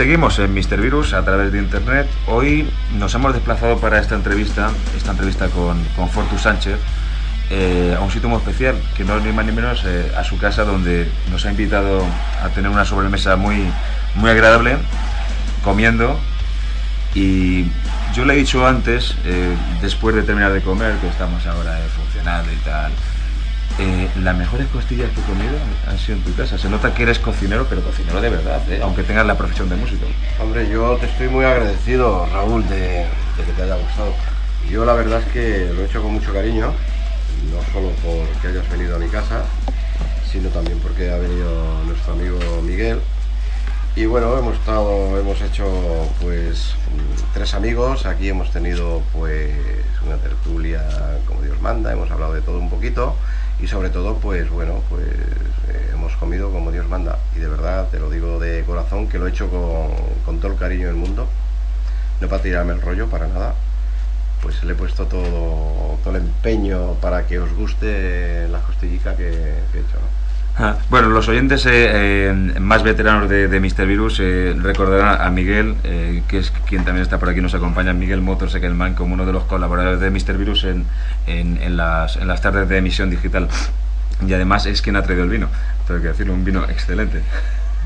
seguimos en Mr. Virus a través de internet. Hoy nos hemos desplazado para esta entrevista, esta entrevista con, con Fortus Sánchez, eh, a un sitio muy especial, que no es ni más ni menos eh, a su casa, donde nos ha invitado a tener una sobremesa muy, muy agradable, comiendo. Y yo le he dicho antes, eh, después de terminar de comer, que estamos ahora funcionando y tal, eh, las mejores costillas que he comido han sido en tu casa. Se nota que eres cocinero, pero cocinero de verdad, ¿eh? aunque tengas la profesión de músico. Hombre, yo te estoy muy agradecido, Raúl, de, que te haya gustado. Yo la verdad es que lo he hecho con mucho cariño, no solo porque hayas venido a mi casa, sino también porque ha venido nuestro amigo Miguel. Y bueno, hemos estado, hemos hecho pues tres amigos, aquí hemos tenido pues una tertulia como Dios manda, hemos hablado de todo un poquito y sobre todo pues bueno, pues eh, hemos comido como Dios manda. Y de verdad te lo digo de corazón que lo he hecho con, con todo el cariño del mundo, no para tirarme el rollo para nada, pues le he puesto todo, todo el empeño para que os guste la costillica que, he hecho. Ah, Bueno, los oyentes eh, eh, más veteranos de, de Mr. Virus eh, recordarán a Miguel, eh, que es quien también está por aquí, nos acompaña, Miguel Motor Seckelman, como uno de los colaboradores de Mr. Virus en, en- las, en las tardes de emisión digital. Y además es quien ha traído el vino, tengo que decirlo, un vino excelente.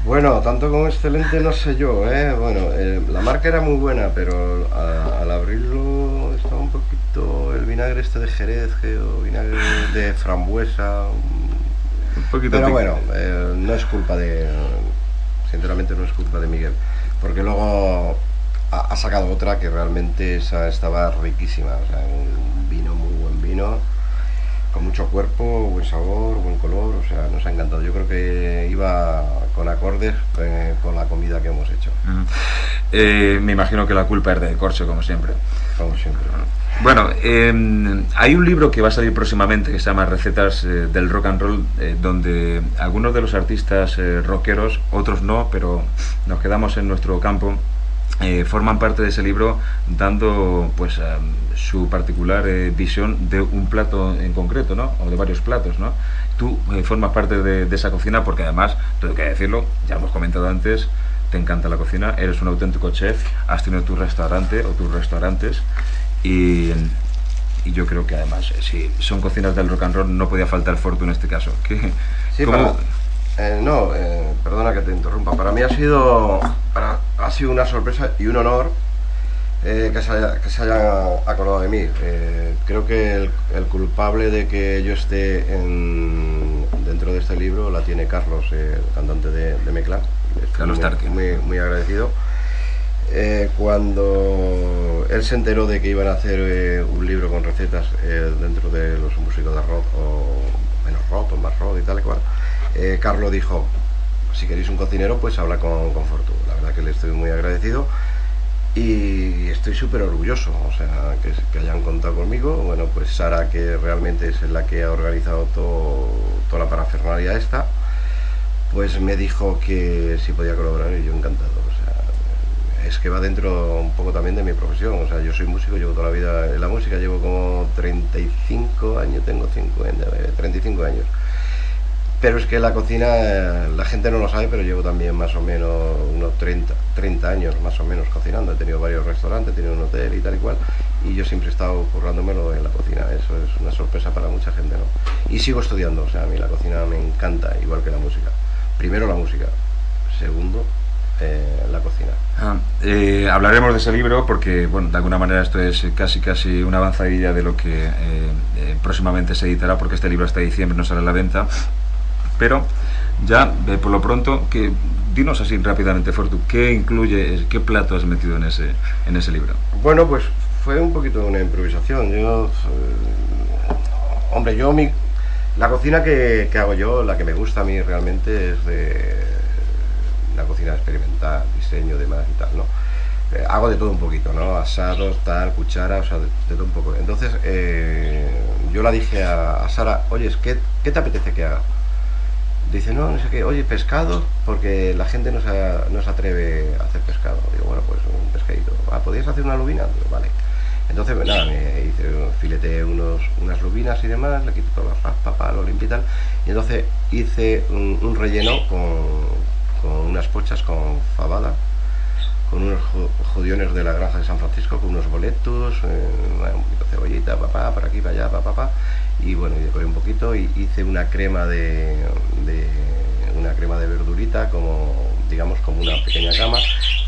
Bueno, tanto como excelente no sé yo, ¿eh? Bueno, eh, la marca era muy buena, pero al abrirlo estaba un poquito el vinagre este de Jerez, o vinagre de frambuesa. Poquito Pero bueno, eh, no es culpa de, sinceramente no es culpa de Miguel, porque luego ha, ha sacado otra que realmente esa estaba riquísima, o sea, un vino, muy buen vino, con mucho cuerpo, buen sabor, buen color, o sea, nos ha encantado. Yo creo que iba con acordes eh, con la comida que hemos hecho. Eh, me imagino que la culpa es de Corcho, como siempre. como siempre. Bueno, eh, hay un libro que va a salir próximamente que se llama Recetas eh, del Rock and Roll, eh, donde algunos de los artistas eh, rockeros, otros no, pero nos quedamos en nuestro campo, forman parte de ese libro dando pues su particular visión de un plato en concreto, ¿no? O de varios platos, ¿no? Tú formas parte de, de esa cocina porque además, tengo que decirlo, ya hemos comentado antes, te encanta la cocina, eres un auténtico chef, has tenido tu restaurante o tus restaurantes y, y yo creo que además, eh, si son cocinas del rock and roll, no podía faltar Fortu en este caso. ¿Qué, Sí, eh, no, eh, perdona que te interrumpa. Para mí ha sido, para- ha sido una sorpresa y un honor eh, que, se haya- que se hayan acordado de mí. Creo que el, el culpable de que yo esté en- dentro de este libro la tiene Carlos, el cantante de, de Mecla. Estoy Carlos muy, muy, muy agradecido. Cuando él se enteró de que iban a hacer eh, un libro con recetas eh, dentro de los músicos de rock o menos rock o más rock y tal y cual, eh, Carlos dijo, si queréis un cocinero, pues habla con, con Fortu. La verdad que le estoy muy agradecido y estoy súper orgulloso, o sea, que, hayan contado conmigo. Bueno, pues Sara, que realmente es la que ha organizado toda la parafernalia esta, pues me dijo que si podía colaborar y yo encantado. Es que va dentro un poco también de mi profesión. O sea, yo soy músico, llevo toda la vida en la música, llevo como 35 años, tengo 50, eh, 35 años. Pero es que la cocina, eh, la gente no lo sabe, pero llevo también más o menos unos 30, 30 años más o menos cocinando. He tenido varios restaurantes, he tenido un hotel y tal y cual. Y yo siempre he estado currándomelo en la cocina. Eso es una sorpresa para mucha gente, ¿no? Y sigo estudiando, o sea, a mí la cocina me encanta, igual que la música. Primero la música, segundo eh, la cocina. Ah, eh, hablaremos de ese libro porque, bueno, de alguna manera esto es casi casi una avanzadilla de lo que eh, próximamente se editará porque este libro hasta diciembre no sale a la venta. Pero ya, por lo pronto, que dinos así rápidamente, Fortu, ¿qué incluye, qué plato has metido en ese, en ese libro? Bueno, pues fue un poquito una improvisación. Yo, hombre, yo mi, la cocina que, que, hago yo, la que me gusta a mí realmente es de la cocina experimental, diseño, demás y tal, ¿no? Eh, hago de todo un poquito, ¿no? Asados, tal, cuchara, o sea, de, todo un poco. Entonces, eh, yo la dije a, Sara, oye, ¿qué, ¿qué te apetece que haga? Dice, no, no sé qué, oye, pescado, porque la gente no se, no se atreve a hacer pescado. Digo, bueno, pues un pescadito. Ah, ¿podías hacer una lubina? Digo, vale. Entonces, nada, me hice, filete unos, unas lubinas y demás, le quité todas las raspas, lo limpié y tal. Y entonces hice un, relleno con, unas pochas con fabada, con unos judiones de la granja de San Francisco, con unos boletos, eh, un poquito de cebollita, papá, por aquí, para allá, papá, papá. Y bueno, y decoré un poquito y hice una crema de, una crema de verdurita como digamos como una pequeña cama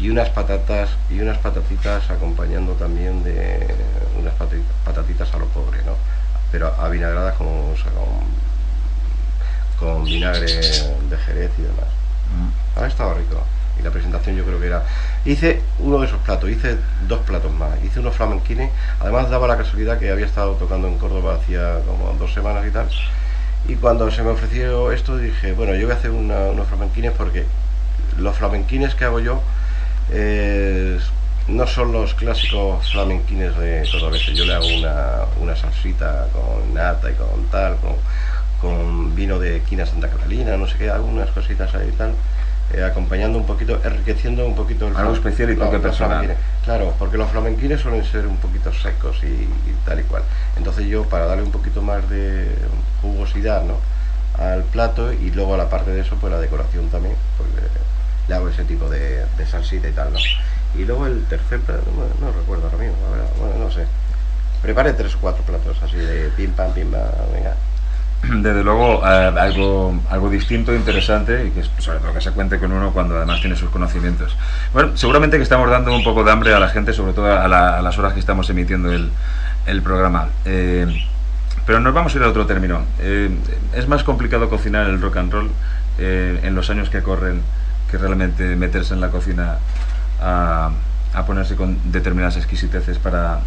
y unas patatas y unas patatitas acompañando también de unas patatitas a lo pobre no pero avinagradas con, con, vinagre de jerez y demás mm. Ha estado rico. Y la presentación yo creo que era hice uno de esos platos hice dos platos más. Hice unos flamenquines además daba la casualidad que había estado tocando en Córdoba hacía como dos semanas y tal. Y cuando se me ofreció esto dije bueno yo voy a hacer unos flamenquines porque los flamenquines que hago yo eh, no son los clásicos flamenquines de veces Yo le hago una, salsita con nata y con tal, con, vino de quina Santa Catalina, no sé qué, algunas cositas ahí y tal. Eh, acompañando un poquito, enriqueciendo un poquito el Algo especial y toque personal. Claro, porque los flamenquines suelen ser un poquito secos y, tal y cual. Entonces yo, para darle un poquito más de jugosidad ¿no? al plato y luego a la parte de eso, pues la decoración también, porque le hago ese tipo de, salsita y tal, ¿no? Y luego el tercer plato, no, recuerdo ahora mismo, bueno, no sé. Prepare tres o cuatro platos así de pim pam, pim pam, venga. Desde luego, eh, algo, algo distinto, interesante y que sobre todo que se cuente con uno cuando además tiene sus conocimientos. Bueno, seguramente que estamos dando un poco de hambre a la gente, sobre todo a, las horas que estamos emitiendo el, el programa. Eh, pero nos vamos a ir a otro término. Eh, es más complicado cocinar el rock and roll en los años que corren que realmente meterse en la cocina a, ponerse con determinadas exquisiteces para,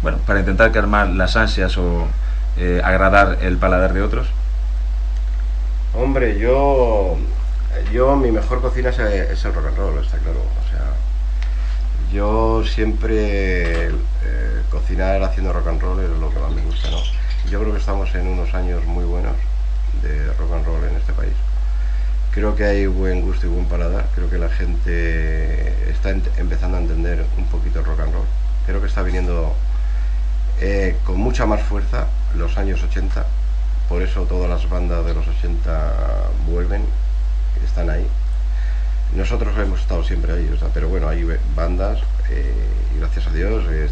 bueno, para intentar calmar las ansias o eh, agradar el paladar de otros? Hombre, yo, yo mi mejor cocina es, el rock and roll, está claro. O sea, yo siempre eh, cocinar haciendo rock and roll es lo que más me gusta, ¿no? Yo creo que estamos en unos años muy buenos de rock and roll en este país. Creo que hay buen gusto y buen paladar. Creo que la gente está empezando a entender un poquito el rock and roll. Creo que está viniendo eh, con mucha más fuerza los años 80. Por eso todas las bandas de los 80 vuelven, están ahí. Nosotros hemos estado siempre ahí, pero bueno, hay bandas eh, y gracias a Dios eh,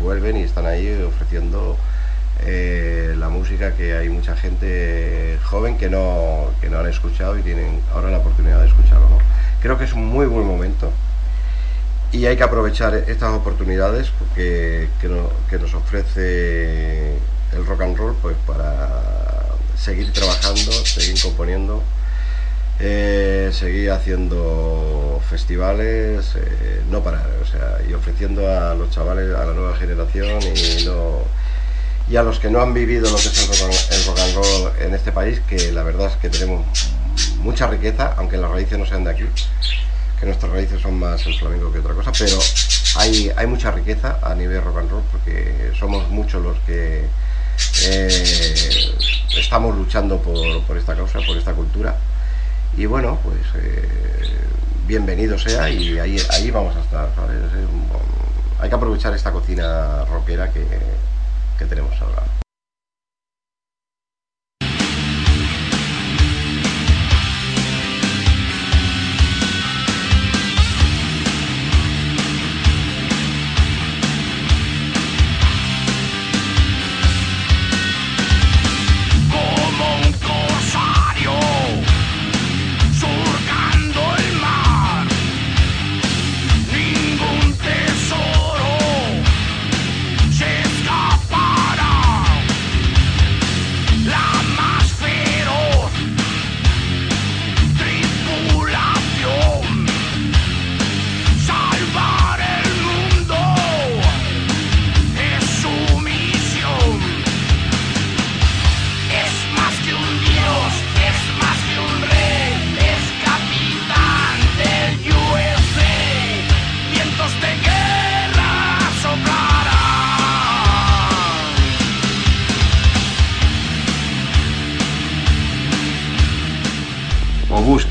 vuelven y están ahí ofreciendo la música que hay mucha gente joven que no, que no han escuchado y tienen ahora la oportunidad de escucharlo. Creo que es un muy buen momento y hay que aprovechar estas oportunidades porque, que, nos ofrece el rock and roll pues para seguir trabajando, seguir componiendo, eh, seguir haciendo festivales, eh, no parar, o sea, y ofreciendo a los chavales, a la nueva generación y a los que no han vivido lo que es el rock, and roll en este país, que la verdad es que tenemos mucha riqueza, aunque las raíces no sean de aquí, nuestras raíces son más el flamenco que otra cosa, pero hay, hay mucha riqueza a nivel rock and roll porque somos muchos los que eh, estamos luchando por, esta causa, por esta cultura. Y bueno, pues eh, bienvenido sea y ahí, ahí vamos a estar. Hay que aprovechar esta cocina rockera que, que tenemos ahora.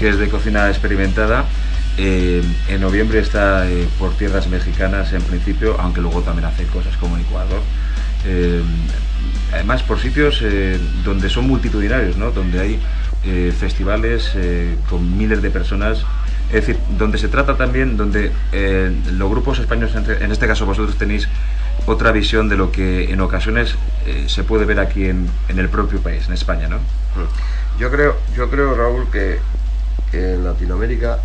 Que es de cocina experimentada, eh, en noviembre está eh, por tierras mexicanas en principio, aunque luego también hace cosas como Ecuador. Eh, además, por sitios donde son multitudinarios, ¿no? donde hay festivales con miles de personas. Es decir, donde se trata también, donde los grupos españoles, en este caso vosotros tenéis otra visión de lo que en ocasiones se puede ver aquí en, en, el propio país, en España, ¿no? Yo creo, yo creo Raúl, que en Latinoamérica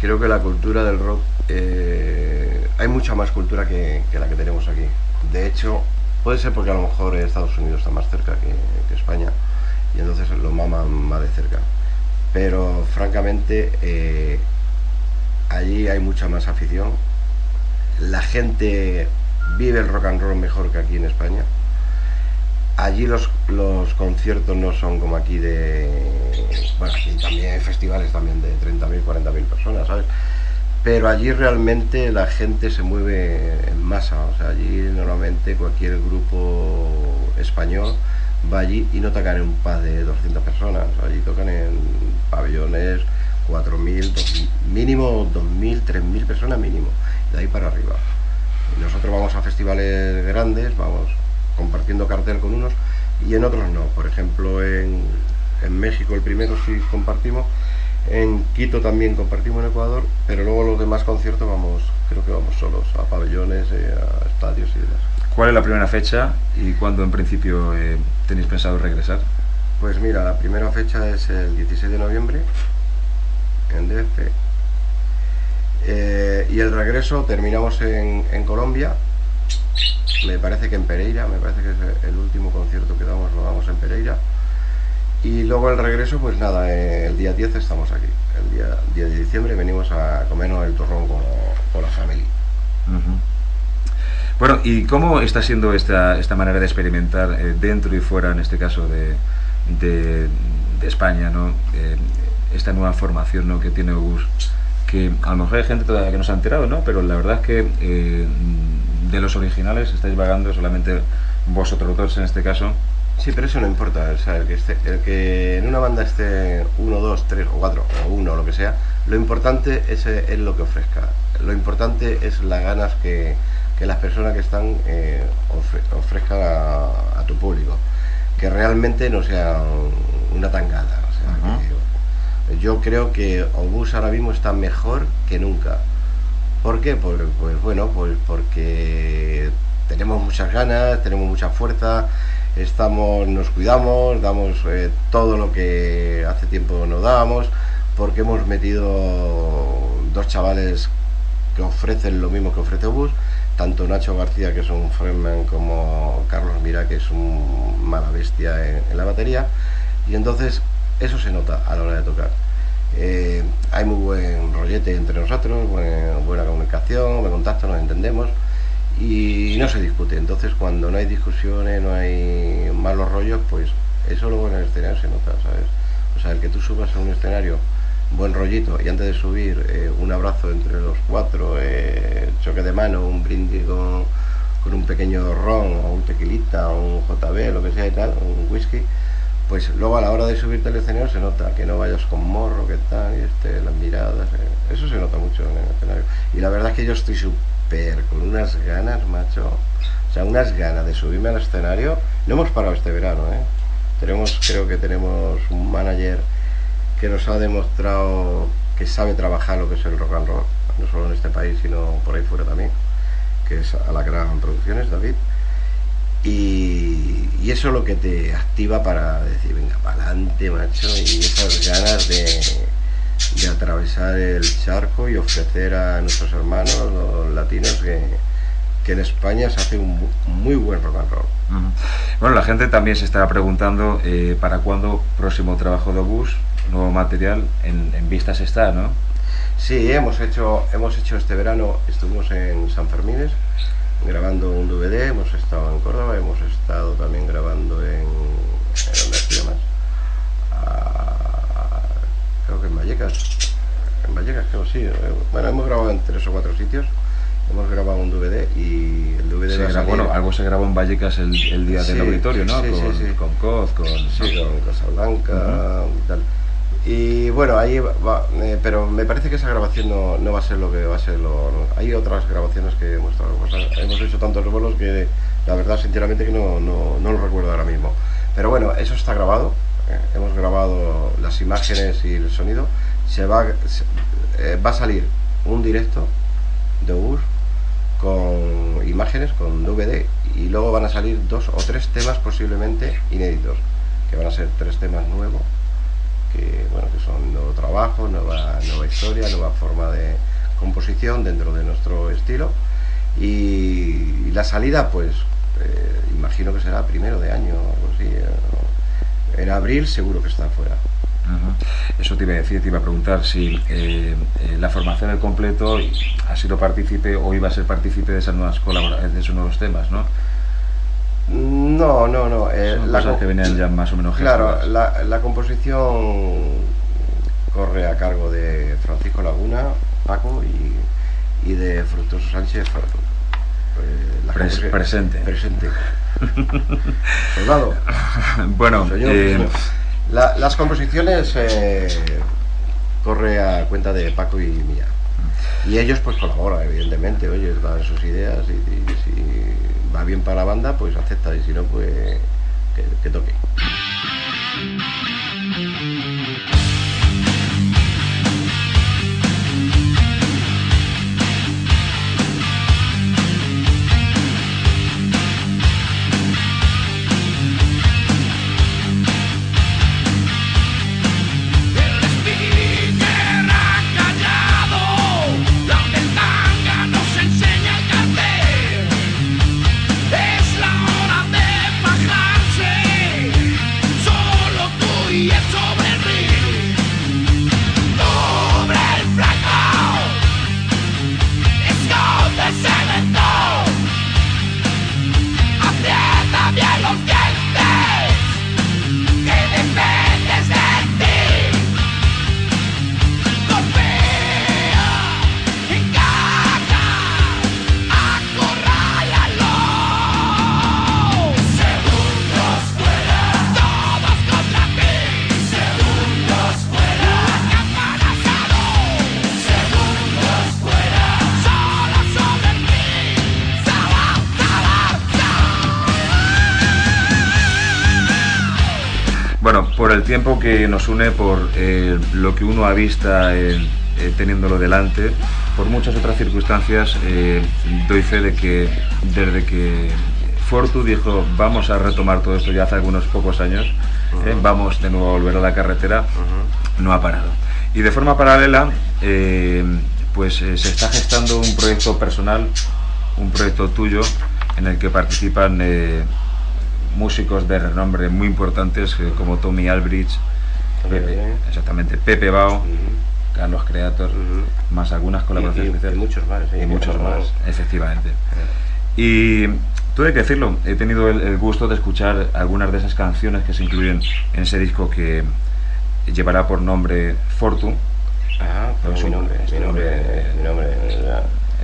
creo que la cultura del rock, eh, hay mucha más cultura que, la que tenemos aquí. De hecho, puede ser porque a lo mejor Estados Unidos está más cerca que, España y entonces lo maman más de cerca. Pero francamente, eh, allí hay mucha más afición. La gente vive el rock and roll mejor que aquí en España allí los, los conciertos no son como aquí de... Bueno, aquí también hay festivales también de 30.000, 40.000 personas, ¿sabes? Pero allí realmente la gente se mueve en masa, o sea, allí normalmente cualquier grupo español va allí y no tocan en un pub de 200 personas, allí tocan en pabellones 4.000, mínimo 2.000, 3.000 personas mínimo, de ahí para arriba. Nosotros vamos a festivales grandes, vamos compartiendo cartel con unos y en otros no. Por ejemplo, en, México el primero sí compartimos, en Quito también compartimos en Ecuador, pero luego los demás conciertos vamos, creo que vamos solos, a pabellones, eh, a estadios y demás. ¿Cuál es la primera fecha y cuándo en principio eh, tenéis pensado regresar? Pues mira, la primera fecha es el 16 de noviembre en DF. Eh, y el regreso terminamos en, en Colombia me parece que en Pereira, me parece que es el último concierto que damos, lo damos en Pereira. Y luego el regreso, pues nada, eh, el día 10 estamos aquí. El día 10 de diciembre venimos a comernos el torrón con, la familia. Bueno, ¿y cómo está siendo esta, esta manera de experimentar eh, dentro y fuera, en este caso, de, de, España, ¿no? Eh, esta nueva formación ¿no? que tiene Obus? Que a lo mejor hay gente todavía que no se ha enterado, ¿no? Pero la verdad es que de los originales estáis vagando solamente vosotros dos en este caso. Sí, pero eso no importa, o sea, el que, esté, el que en una banda esté uno, dos, tres o cuatro o uno o lo que sea, lo importante es, es lo que ofrezca. Lo importante es las ganas que, las personas que están eh, ofrezcan a, tu público, que realmente no sea una tangada. yo creo que Obus ahora mismo está mejor que nunca. ¿Por qué? Pues, bueno, pues porque tenemos muchas ganas, tenemos mucha fuerza, estamos, nos cuidamos, damos eh, todo lo que hace tiempo no dábamos, porque hemos metido dos chavales que ofrecen lo mismo que ofrece Bus, tanto Nacho García, que es un frontman, como Carlos Mira, que es un mala bestia en la batería, y entonces eso se nota a la hora de tocar. Eh, hay muy buen rollete entre nosotros, buena, comunicación, buen contacto, nos entendemos y no se discute. Entonces, cuando no hay discusiones, no hay malos rollos, pues eso luego en el escenario se nota, ¿sabes? O sea, el que tú subas a un escenario buen rollito y antes de subir eh, un abrazo entre los cuatro, eh, choque de mano, un brindis con, con un pequeño ron o un tequilita o un JB, lo que sea y tal, un whisky pues luego a la hora de subirte al escenario se nota que no vayas con morro, que tal, y este, las miradas, eh, eso se nota mucho en el escenario. Y la verdad es que yo estoy súper con unas ganas, macho, o sea, unas ganas de subirme al escenario. No hemos parado este verano, ¿eh? Tenemos, creo que tenemos un manager que nos ha demostrado que sabe trabajar lo que es el rock and roll, no solo en este país, sino por ahí fuera también, que es a la gran Producciones, David. Y, eso es lo que te activa para decir, venga, para adelante, macho, y esas ganas de, de, atravesar el charco y ofrecer a nuestros hermanos, los latinos, que, que en España se hace un muy buen rock and roll. Bueno, la gente también se estaba preguntando eh, para cuándo próximo trabajo de Obús, nuevo material, en, en vistas está, ¿no? Sí, hemos hecho, hemos hecho este verano, estuvimos en San Fermines, grabando un DVD, hemos estado en Córdoba, hemos estado también grabando en... ¿en ¿Dónde? Ah, creo que en Vallecas. En Vallecas creo sí. Eh, bueno, hemos grabado en tres o cuatro sitios. Hemos grabado un DVD y el DVD Bueno, algo se grabó en Vallecas el, el día del auditorio, ¿no? Sí, con, sí, con Coz, con... Sí, con Casablanca y tal. Y bueno, ahí va, eh, pero me parece que esa grabación no, no, va a ser lo que va a ser lo... hay otras grabaciones que hemos, hemos hecho tantos vuelos que la verdad sinceramente que no, no, no, lo recuerdo ahora mismo. Pero bueno, eso está grabado, eh, hemos grabado las imágenes y el sonido, se va, eh, va a salir un directo de bus con imágenes, con DVD y luego van a salir dos o tres temas posiblemente inéditos, que van a ser tres temas nuevos que, bueno, que son nuevo trabajo, nueva, nueva historia, nueva forma de composición dentro de nuestro estilo. Y, la salida, pues, eh, imagino que será primero de año algo así. Eh, en abril seguro que está afuera. Eso te iba a decir, te iba a preguntar si eh, la formación del completo ha sido partícipe o iba a ser partícipe de esas nuevas de esos nuevos temas, ¿no? No, no, no. Eh, Son cosas que venían ya más o menos Claro, la, la, composición corre a cargo de Francisco Laguna, Paco y, y de Fructuoso Sánchez pues, presente. Presente. Soldado. bueno, eh, las composiciones eh, corre a cuenta de Paco y mía. Y ellos pues colaboran, evidentemente, oye, dan sus ideas y, y, va bien para la banda, pues acepta y si no, pues que, que toque. El tiempo que nos une, por eh, lo que uno avista eh, eh, teniéndolo delante, por muchas otras circunstancias, doy fe de que desde que Fortu dijo vamos a retomar todo esto ya hace algunos pocos años, vamos de nuevo a volver a la carretera, no ha parado. Y de forma paralela, pues se está gestando un proyecto personal, un proyecto tuyo, en el que participan músicos de renombre muy importantes eh, como Tommy Albridge, Pepe, exactamente, Pepe Bao, Carlos Creator, más algunas colaboraciones y, muchos más. y muchos más, efectivamente. Y hay que decirlo, he tenido el, gusto de escuchar algunas de esas canciones que se incluyen en ese disco que llevará por nombre Fortune. Ah, pues mi nombre, mi nombre, mi nombre,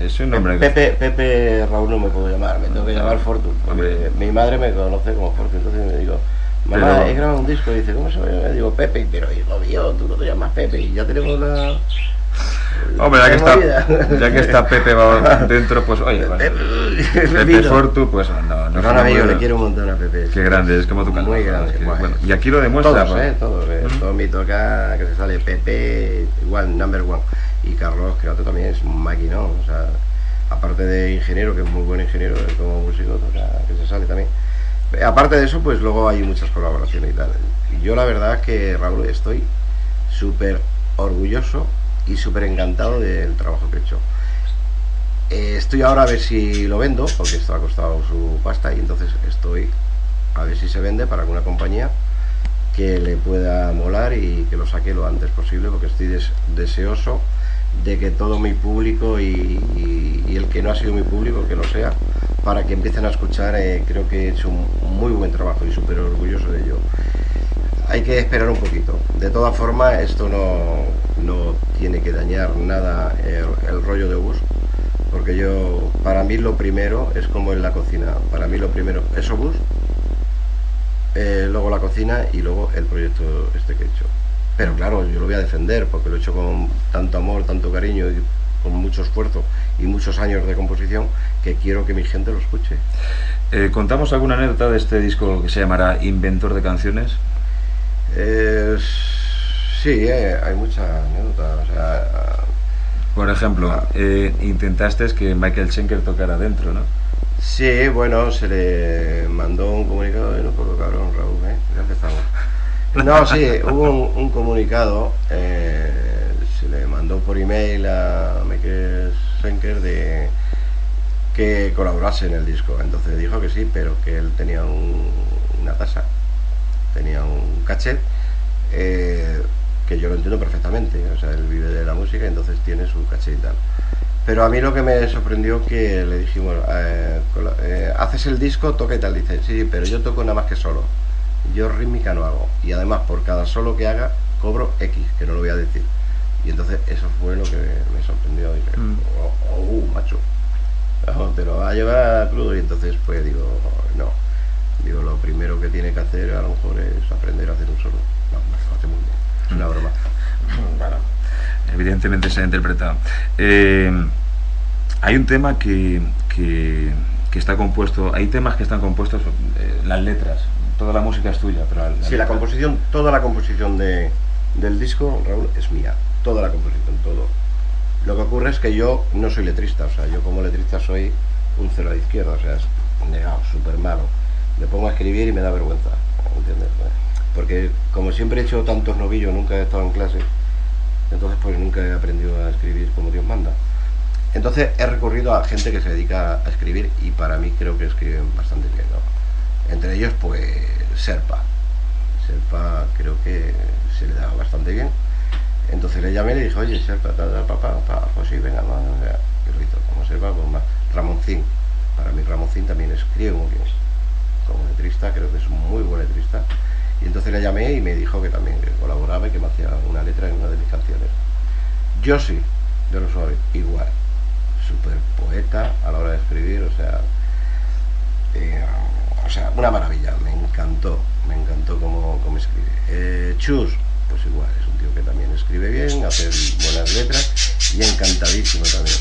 es un nombre. Pepe, Pepe Raúl no me puedo llamar, me tengo que llamar Fortune. mi madre me conoce como Fortune, entonces me digo, mamá, he grabado un disco y dice, ¿cómo se llama? Digo, Pepe, pero hijo mío, tú no te llamas Pepe y ya tenemos la. Hombre, ya que, está, ya que está Pepe dentro, pues oye, Pepe Fortu, pues no, no. No, amigo, le quiero un montón a Pepe. Qué grande, es como tu canal. Muy grande. bueno, y aquí lo demuestra. Todos, pues. eh, todos. Eh, toca que se sale Pepe, igual, number one y Carlos Creato también es un maquinón, o sea, aparte de ingeniero, que es muy buen ingeniero, como músico, que se sale también. Aparte de eso, pues luego hay muchas colaboraciones y tal. Yo la verdad que, Raúl, estoy súper orgulloso y súper encantado del trabajo que he hecho. Eh, estoy ahora a ver si lo vendo, porque esto ha costado su pasta y entonces estoy a ver si se vende para alguna compañía que le pueda molar y que lo saque lo antes posible porque estoy deseoso de que todo mi público y, el que no ha sido mi público, que lo sea, para que empiecen a escuchar, eh, creo que he hecho un muy buen trabajo y súper orgulloso de ello. Hay que esperar un poquito. De todas formas, esto no, no tiene que dañar nada el, rollo de bus, porque yo, para mí lo primero es como en la cocina, para mí lo primero es Obus, eh, luego la cocina y luego el proyecto este que he hecho. Pero claro, yo lo voy a defender porque lo he hecho con tanto amor, tanto cariño y con mucho esfuerzo y muchos años de composición que quiero que mi gente lo escuche. Eh, ¿Contamos alguna anécdota de este disco que se llamará Inventor de Canciones? Eh, sí, eh, hay muchas anécdotas. O sea, Por ejemplo, Ah. eh, intentaste que Michael Schenker tocara dentro, ¿no? Sí, bueno, se le mandó un comunicado y no por lo cabrón, Raúl, ¿eh? Ya empezamos. No, sí, hubo un, un comunicado, eh, se le mandó por email a Michael Schenker de que colaborase en el disco. Entonces dijo que sí, pero que él tenía un- una tasa, tenía un cachet, eh, que yo lo entiendo perfectamente. O sea, él vive de la música, entonces tiene su cachet y tal. Pero a mí lo que me sorprendió que le dijimos, eh, eh, haces el disco, toca y tal. Dice, sí, pero yo toco nada más que solo. Yo rítmica no hago. Y además, por cada solo que haga, cobro X, que no lo voy a decir. Y entonces eso fue lo que me sorprendió. Y dije, Mm. oh, oh, macho, no, te lo va a llevar crudo. Y entonces, pues digo, no. Digo, lo primero que tiene que hacer a lo mejor es aprender a hacer un solo. No, lo hace muy bien. Es una broma. Bueno, evidentemente se ha interpretado. Eh, hay un tema que, que, que está compuesto, hay temas que están compuestos, eh, las letras, toda la música es tuya, pero la, Sí, la letra- composición, toda la composición de, del disco, Raúl, es mía. Toda la composición, todo. Lo que ocurre es que yo no soy letrista, o sea, yo como letrista soy un cero a la izquierda, o sea, es negado, súper malo. Me pongo a escribir y me da vergüenza, ¿entiendes? Porque como siempre he hecho tantos novillos, nunca he estado en clase, entonces pues nunca he aprendido a escribir como Dios manda. Entonces he recurrido a gente que se dedica a escribir y para mí creo que escriben bastante bien, ¿no? Entre ellos, pues, Serpa. Serpa creo que se le da bastante bien. Entonces le llamé y le dije, oye, Serpa, papá, papá, pues sí, venga, más, o sea, hizo. Como Serpa, pues más. Ramoncín. Para mí Ramoncín también escribe muy bien. Como letrista, creo que es muy buen letrista. Y entonces le llamé y me dijo que también colaboraba y que me hacía una letra en una de mis canciones. Yo sí, de los suaves, igual. Súper poeta a la hora de escribir, o sea, eh, o sea, una maravilla, me encantó, me encantó cómo, cómo escribe. Eh, Chus, pues igual, es un tío que también escribe bien, hace buenas letras y encantadísimo también.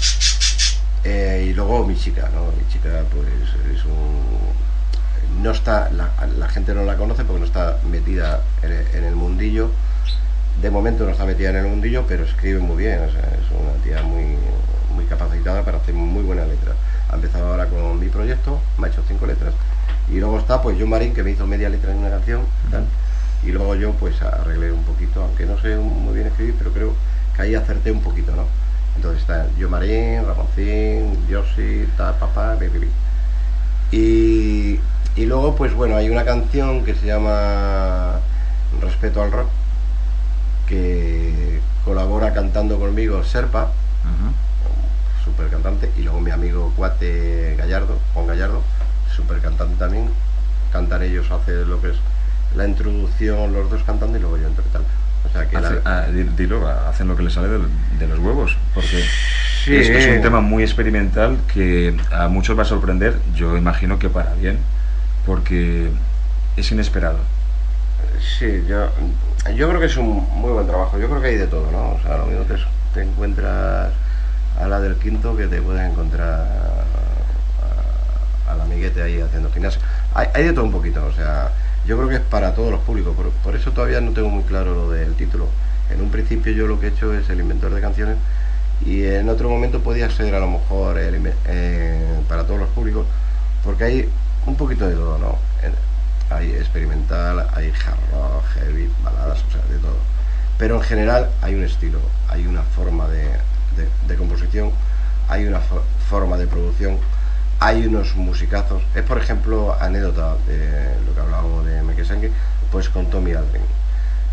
Eh, y luego mi chica, ¿no? Mi chica, pues es un. No está, la, gente no la conoce porque no está metida en en el mundillo. De momento no está metida en el mundillo, pero escribe muy bien, o sea, es una tía muy, muy capacitada para hacer muy buenas letras. Ha empezado ahora con mi proyecto, me ha hecho cinco letras. Y luego está pues John Marín, que me hizo media letra en una canción. tal. Y luego yo pues arreglé un poquito, aunque no sé muy bien escribir, pero creo que ahí acerté un poquito, ¿no? Entonces está John Marín, Ramoncín, Josi, ta, papá, bi. Y, y luego pues bueno, hay una canción que se llama Respeto al Rock, que colabora cantando conmigo Serpa, Ujú. super cantante, y luego mi amigo Cuate Gallardo, Juan Gallardo, super cantante también. Cantan ellos, hace lo que es la introducción, los dos cantando y luego yo interpretando. O sea que la- ah, di- dilo, hacen lo que les sale de, de los huevos, porque Sí. es, es un tema muy experimental que a muchos va a sorprender, yo imagino que para bien, porque es inesperado. Sí, yo, yo creo que es un muy buen trabajo. Yo creo que hay de todo, ¿no? O sea, lo mismo te, te encuentras a la del quinto que te puedes encontrar al amiguete ahí haciendo gimnasio. Hay, de todo un poquito, o sea, yo creo que es para todos los públicos. Por, por eso todavía no tengo muy claro lo del título. En un principio yo lo que he hecho es el inventor de canciones y en otro momento podía ser a lo mejor eh, para todos los públicos, porque hay un poquito de todo, ¿no? Hay experimental, hay hard rock, heavy, baladas, o sea, de todo. Pero en general hay un estilo, hay una forma de, de- composición, hay una fo- forma de producción, hay unos musicazos. Es, por ejemplo, anécdota de lo que hablábamos de Mekesangue, pues con Tommy Aldrin.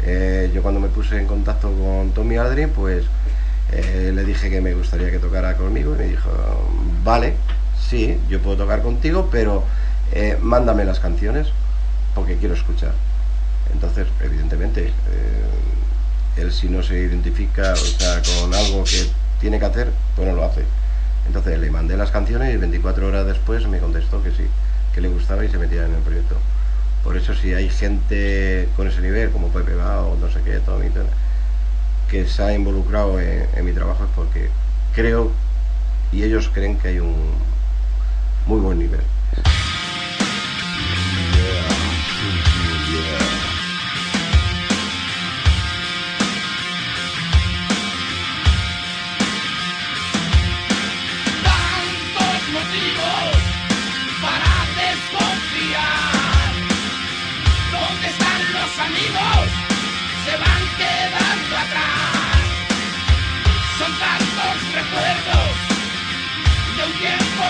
Eh, yo cuando me puse en contacto con Tommy Aldrin, pues eh, le dije que me gustaría que tocara conmigo y me dijo, vale, sí, yo puedo tocar contigo, pero eh, mándame las canciones porque quiero escuchar. Entonces, evidentemente, él si no se identifica con algo que tiene que hacer, pues no lo hace. Entonces le mandé las canciones y 24 horas después me contestó que sí, que le gustaba y se metía en el proyecto. Por eso si hay gente con ese nivel, como Pepe o no sé qué, todo mi que se ha involucrado en mi trabajo es porque creo y ellos creen que hay un muy buen nivel.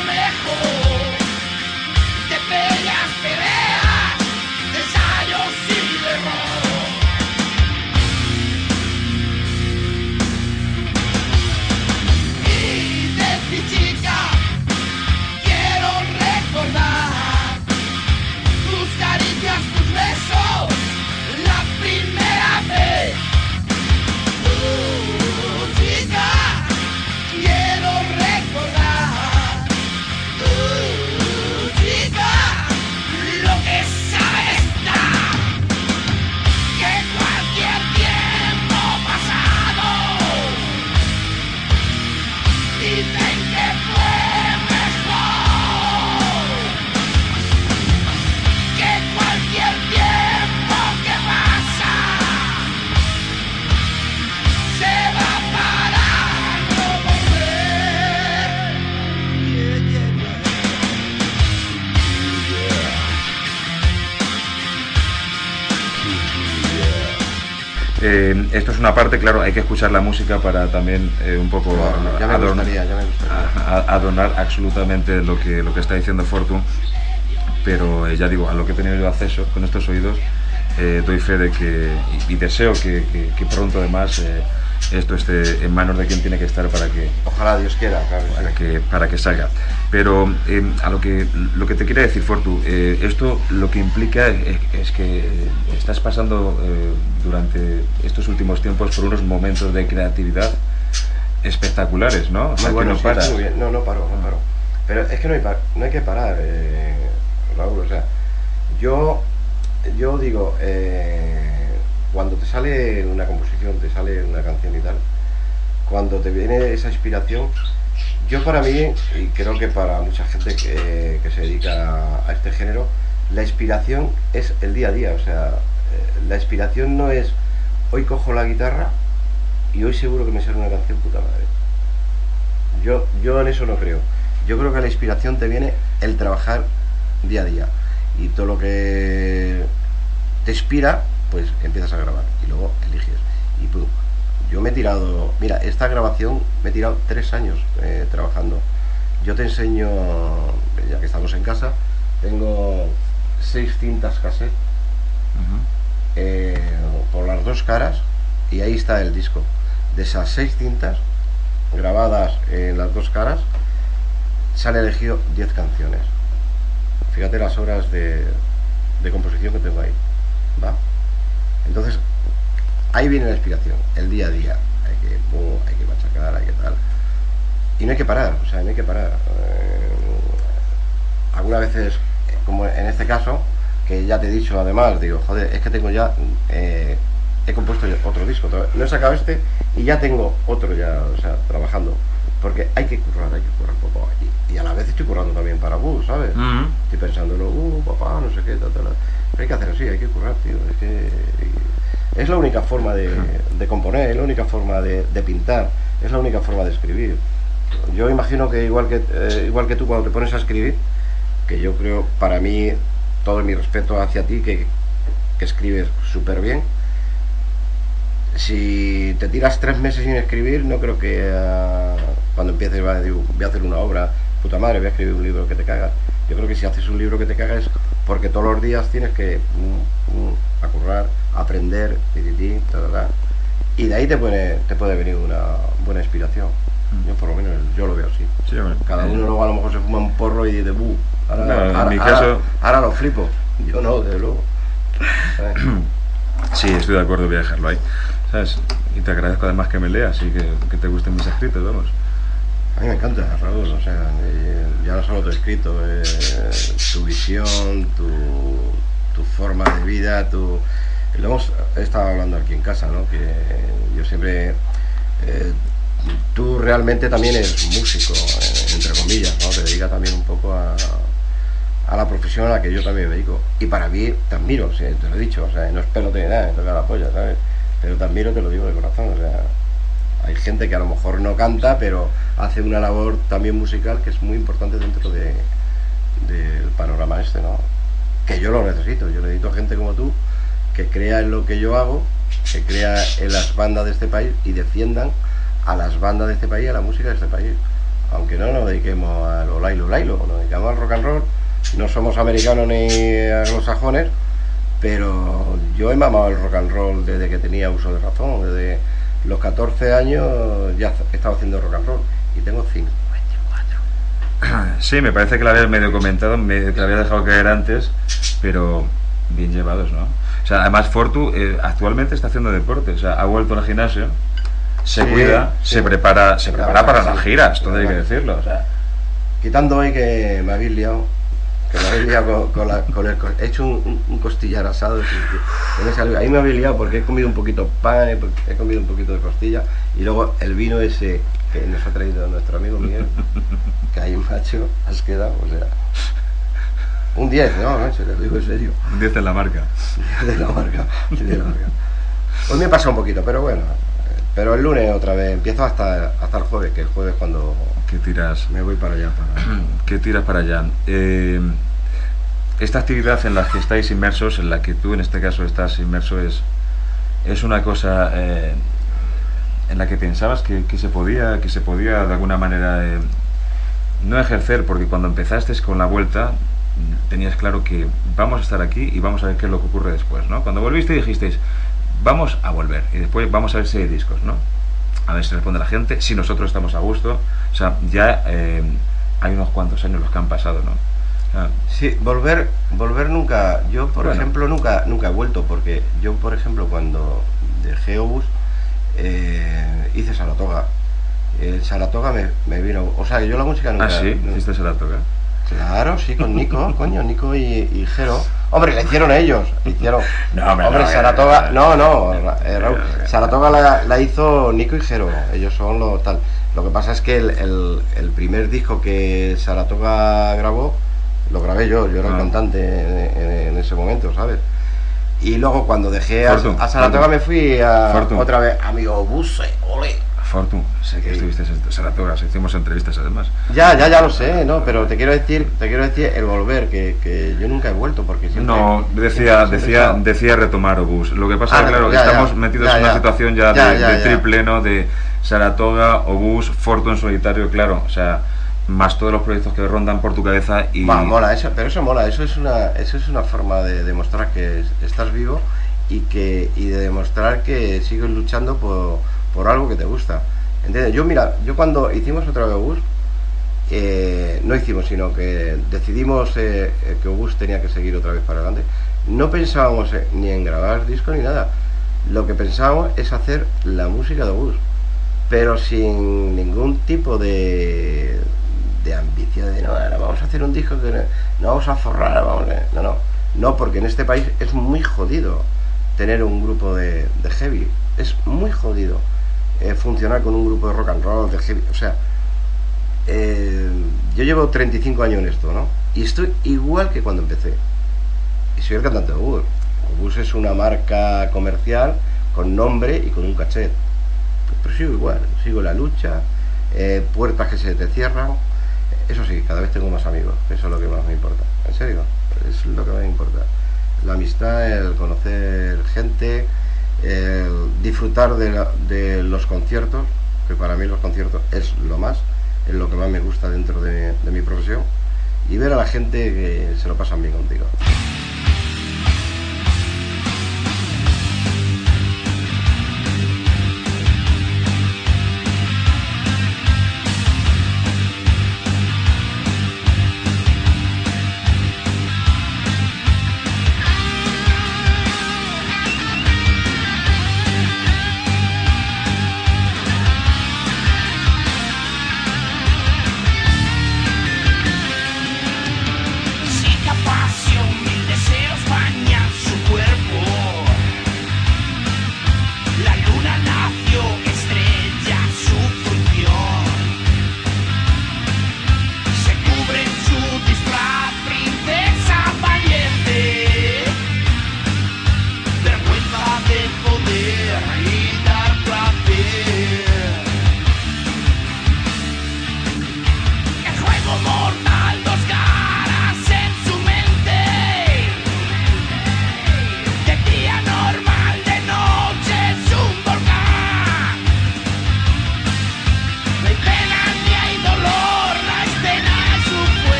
Un tiempo esto es una parte, claro, hay que escuchar la música para también eh, un poco Claro, ya me adorn- gustaría, ya me gustaría. a- a- adornar absolutamente lo que, lo que está diciendo Fortune, pero eh, ya digo, a lo que he tenido yo acceso con estos oídos, eh, doy fe de que, y, y deseo que, que- que pronto además esto esté en manos de quien tiene que estar para que, Ojalá Dios quiera, claro. para sí. que, para que salga. Pero eh, a lo que, lo que te quiere decir, Fortu, eh, esto lo que implica es, es que estás pasando eh, durante estos últimos tiempos por unos momentos de creatividad espectaculares, ¿no? O sea, Muy bueno, que no sí, paras. muy bien. No, no paro, no paro. Pero es que no hay, no hay que parar, eh, Raúl. O sea, yo, yo digo, eh, cuando te sale una composición, te sale una canción y tal, cuando te viene esa inspiración, yo para mí, y creo que para mucha gente que, se dedica a este género, la inspiración es el día a día. O sea, eh, la inspiración no es hoy cojo la guitarra y hoy seguro que me sale una canción puta madre. Yo, yo en eso no creo. Yo creo que la inspiración te viene el trabajar día a día. Y todo lo que te inspira, pues empiezas a grabar. Y luego eliges. Y pum. Yo me he tirado. Mira, esta grabación me he tirado tres años eh, trabajando. Yo te enseño, ya que estamos en casa, tengo seis cintas cassette eh, por las dos caras y ahí está el disco. De esas seis cintas grabadas en las dos caras, se han elegido 10 canciones. Fíjate las horas de, de composición que tengo ahí. ¿va? Entonces, ahí viene la inspiración, el día a día. Hay que, pum, hay que machacar, hay que tal. Y no hay que parar, o sea, no hay que parar. Eh, algunas veces, como en este caso, que ya te he dicho además, digo, joder, es que tengo ya, eh, he compuesto otro disco, no he sacado este y ya tengo otro ya, o sea, trabajando. Porque hay que currar, hay que currar, papá. Y, y a la vez estoy currando también para Bus, ¿sabes? Ujú. Estoy pensándolo, uh, papá, no sé qué, tal, tal. Hay que hacer así, hay que currar, tío. Es que es la única forma de, de componer, es la única forma de, de pintar, es la única forma de escribir. Yo imagino que igual que eh, igual que tú cuando te pones a escribir, que yo creo, para mí, todo mi respeto hacia ti, que, que escribes súper bien. Si te tiras tres meses sin escribir, no creo que ah, cuando empieces va a decir, voy a hacer una obra, puta madre, voy a escribir un libro que te cagas. Yo creo que si haces un libro que te cagas porque todos los días tienes que mm, mm, a currar, aprender, ta, ta, ta. y de ahí te puede, te puede venir una buena inspiración. Yo por lo menos yo lo veo así. Sí. Cada uno luego a lo mejor se fuma un porro y dice, "buh, ahora, No, en mi ahora- caso- ahora lo flipo. Yo no, desde luego. ¿Sabes? Sí, estoy de acuerdo, voy a dejarlo ahí. ¿Sabes? Y te agradezco además que me leas y que, que te gusten mis escritos, vamos. A mí me encanta, Raúl, o sea, ya no solo tu escrito, eh, tu visión, tu, tu forma de vida, tu... Lo hemos estado hablando aquí en casa, ¿no? Que yo siempre... eh, tú realmente también eres músico, eh, entre comillas, ¿no? Te dedicas también un poco a, a la profesión a la que yo también me dedico. Y para mí te admiro, o sea, te lo he dicho, o sea, no es pelo de nada, me toca la polla, ¿sabes? Pero te admiro, te lo digo de corazón, o sea, hay gente que a lo mejor no canta, pero hace una labor también musical que es muy importante dentro de, del panorama este, ¿no? Que yo lo necesito, yo necesito gente como tú que crea en lo que yo hago, que crea en las bandas de este país y defiendan a las bandas de este país, a la música de este país. Aunque no nos dediquemos a lo lailo lailo, nos dedicamos al rock and roll, no somos americanos ni anglosajones, pero yo he mamado el rock and roll desde que tenía uso de razón, los 14 años ya he estado haciendo rock and roll y tengo 54. Sí, me parece que lo habías medio comentado, me, te lo había dejado caer antes, pero bien llevados, ¿no? O sea, además Fortu eh, actualmente está haciendo deporte, o sea, ha vuelto al gimnasio, se Sí, cuida, sí. se prepara, se La prepara para que las giras, todo La hay que decirlo, o sea, Quitando hoy que me habéis liado, que me habéis liado con, con la- con el... He hecho un, un- costillar asado, ahí me habéis liado porque he comido un poquito pan, he, he comido un poquito de costilla y luego el vino ese que nos ha traído nuestro amigo Miguel, que hay macho, has quedado, o sea... Un 10, no, no, se lo digo en serio. un 10 en la marca. de la marca, de la marca. Hoy me pasa un poquito, pero bueno. Pero el lunes otra vez, empiezo hasta, hasta el jueves, que el jueves cuando ¿Qué tiras? me voy para allá. Para... ¿Qué tiras para allá? Eh, esta actividad en la que estáis inmersos, en la que tú en este caso estás inmerso, es, es una cosa eh, en la que pensabas que, que se podía, que se podía de alguna manera eh, no ejercer, porque cuando empezaste con la vuelta tenías claro que vamos a estar aquí y vamos a ver qué es lo que ocurre después, ¿no? Cuando volviste dijisteis, vamos a volver y después vamos a ver si hay discos, ¿no? A ver si responde la gente, si nosotros estamos a gusto. O sea, ya eh, hay unos cuantos años los que han pasado, ¿no? Sí, volver, volver nunca, yo por Bueno. ejemplo nunca, nunca he vuelto, porque yo por ejemplo cuando dejé Obus eh, hice Saratoga. El Saratoga me, me vino, o sea, yo la música nunca... ah, sí, hiciste esa toca. Claro, sí, con Nico, coño, Nico y, y Jero. Hombre, la hicieron ellos, la hicieron. No, hombre, no, Saratoga, eh, no, no, eh, Raúl, eh, Saratoga la, la hizo Nico y Jero, ellos son los tal. Lo que pasa es que el, el- el primer disco que Saratoga grabó, lo grabé yo, yo era el Ah. cantante en, en- en ese momento, ¿sabes? Y luego cuando dejé a, a Saratoga me fui a, otra vez a mi obuse, ole. Fortun, sé que estuviste en Saratoga, hicimos entrevistas además. Ya, ya, ya lo sé, ¿no? Pero te quiero decir, te quiero decir el volver, que, que yo nunca he vuelto porque siempre... No, decía, siempre- decía, decía retomar Obús. Lo que pasa Ah, es claro, que ya, ya. estamos metidos Ya, en una ya. situación ya, de, de triple, ¿no? De Saratoga, Obús, Fortun solitario, claro. O sea, más todos los proyectos que rondan por tu cabeza y... Mola, eso, pero eso mola, eso es una, eso es una forma de demostrar que es- estás vivo y que y de demostrar que sigues luchando por, por algo que te gusta. ¿Entiendes? Yo mira, yo cuando hicimos otra vez Obús, eh, no hicimos, sino que decidimos eh, eh, que Obús tenía que seguir otra vez para adelante. No pensábamos eh, ni en grabar disco ni nada. Lo que pensábamos es hacer la música de Obús, pero sin ningún tipo de, de ambición de no, vamos a hacer un disco que no, vamos a forrar, vamos no, no, no, porque en este país es muy jodido tener un grupo de heavy, es muy jodido funcionar con un grupo de rock and roll, de heavy, o sea, eh, yo llevo 35 años en esto, ¿no? Y estoy igual que cuando empecé. Y soy el cantante de Obús. Obús es una marca comercial con nombre y con un cachet. Pero sigo igual, sigo la lucha, eh, puertas que se te cierran. Eso sí, cada vez tengo más amigos, eso es lo que más me importa. En serio, es lo que más me importa. La amistad, el conocer gente, el disfrutar de los conciertos, que para mí los conciertos es lo más, es lo que más me gusta dentro de, de mi profesión, y ver a la gente que se lo pasan bien contigo.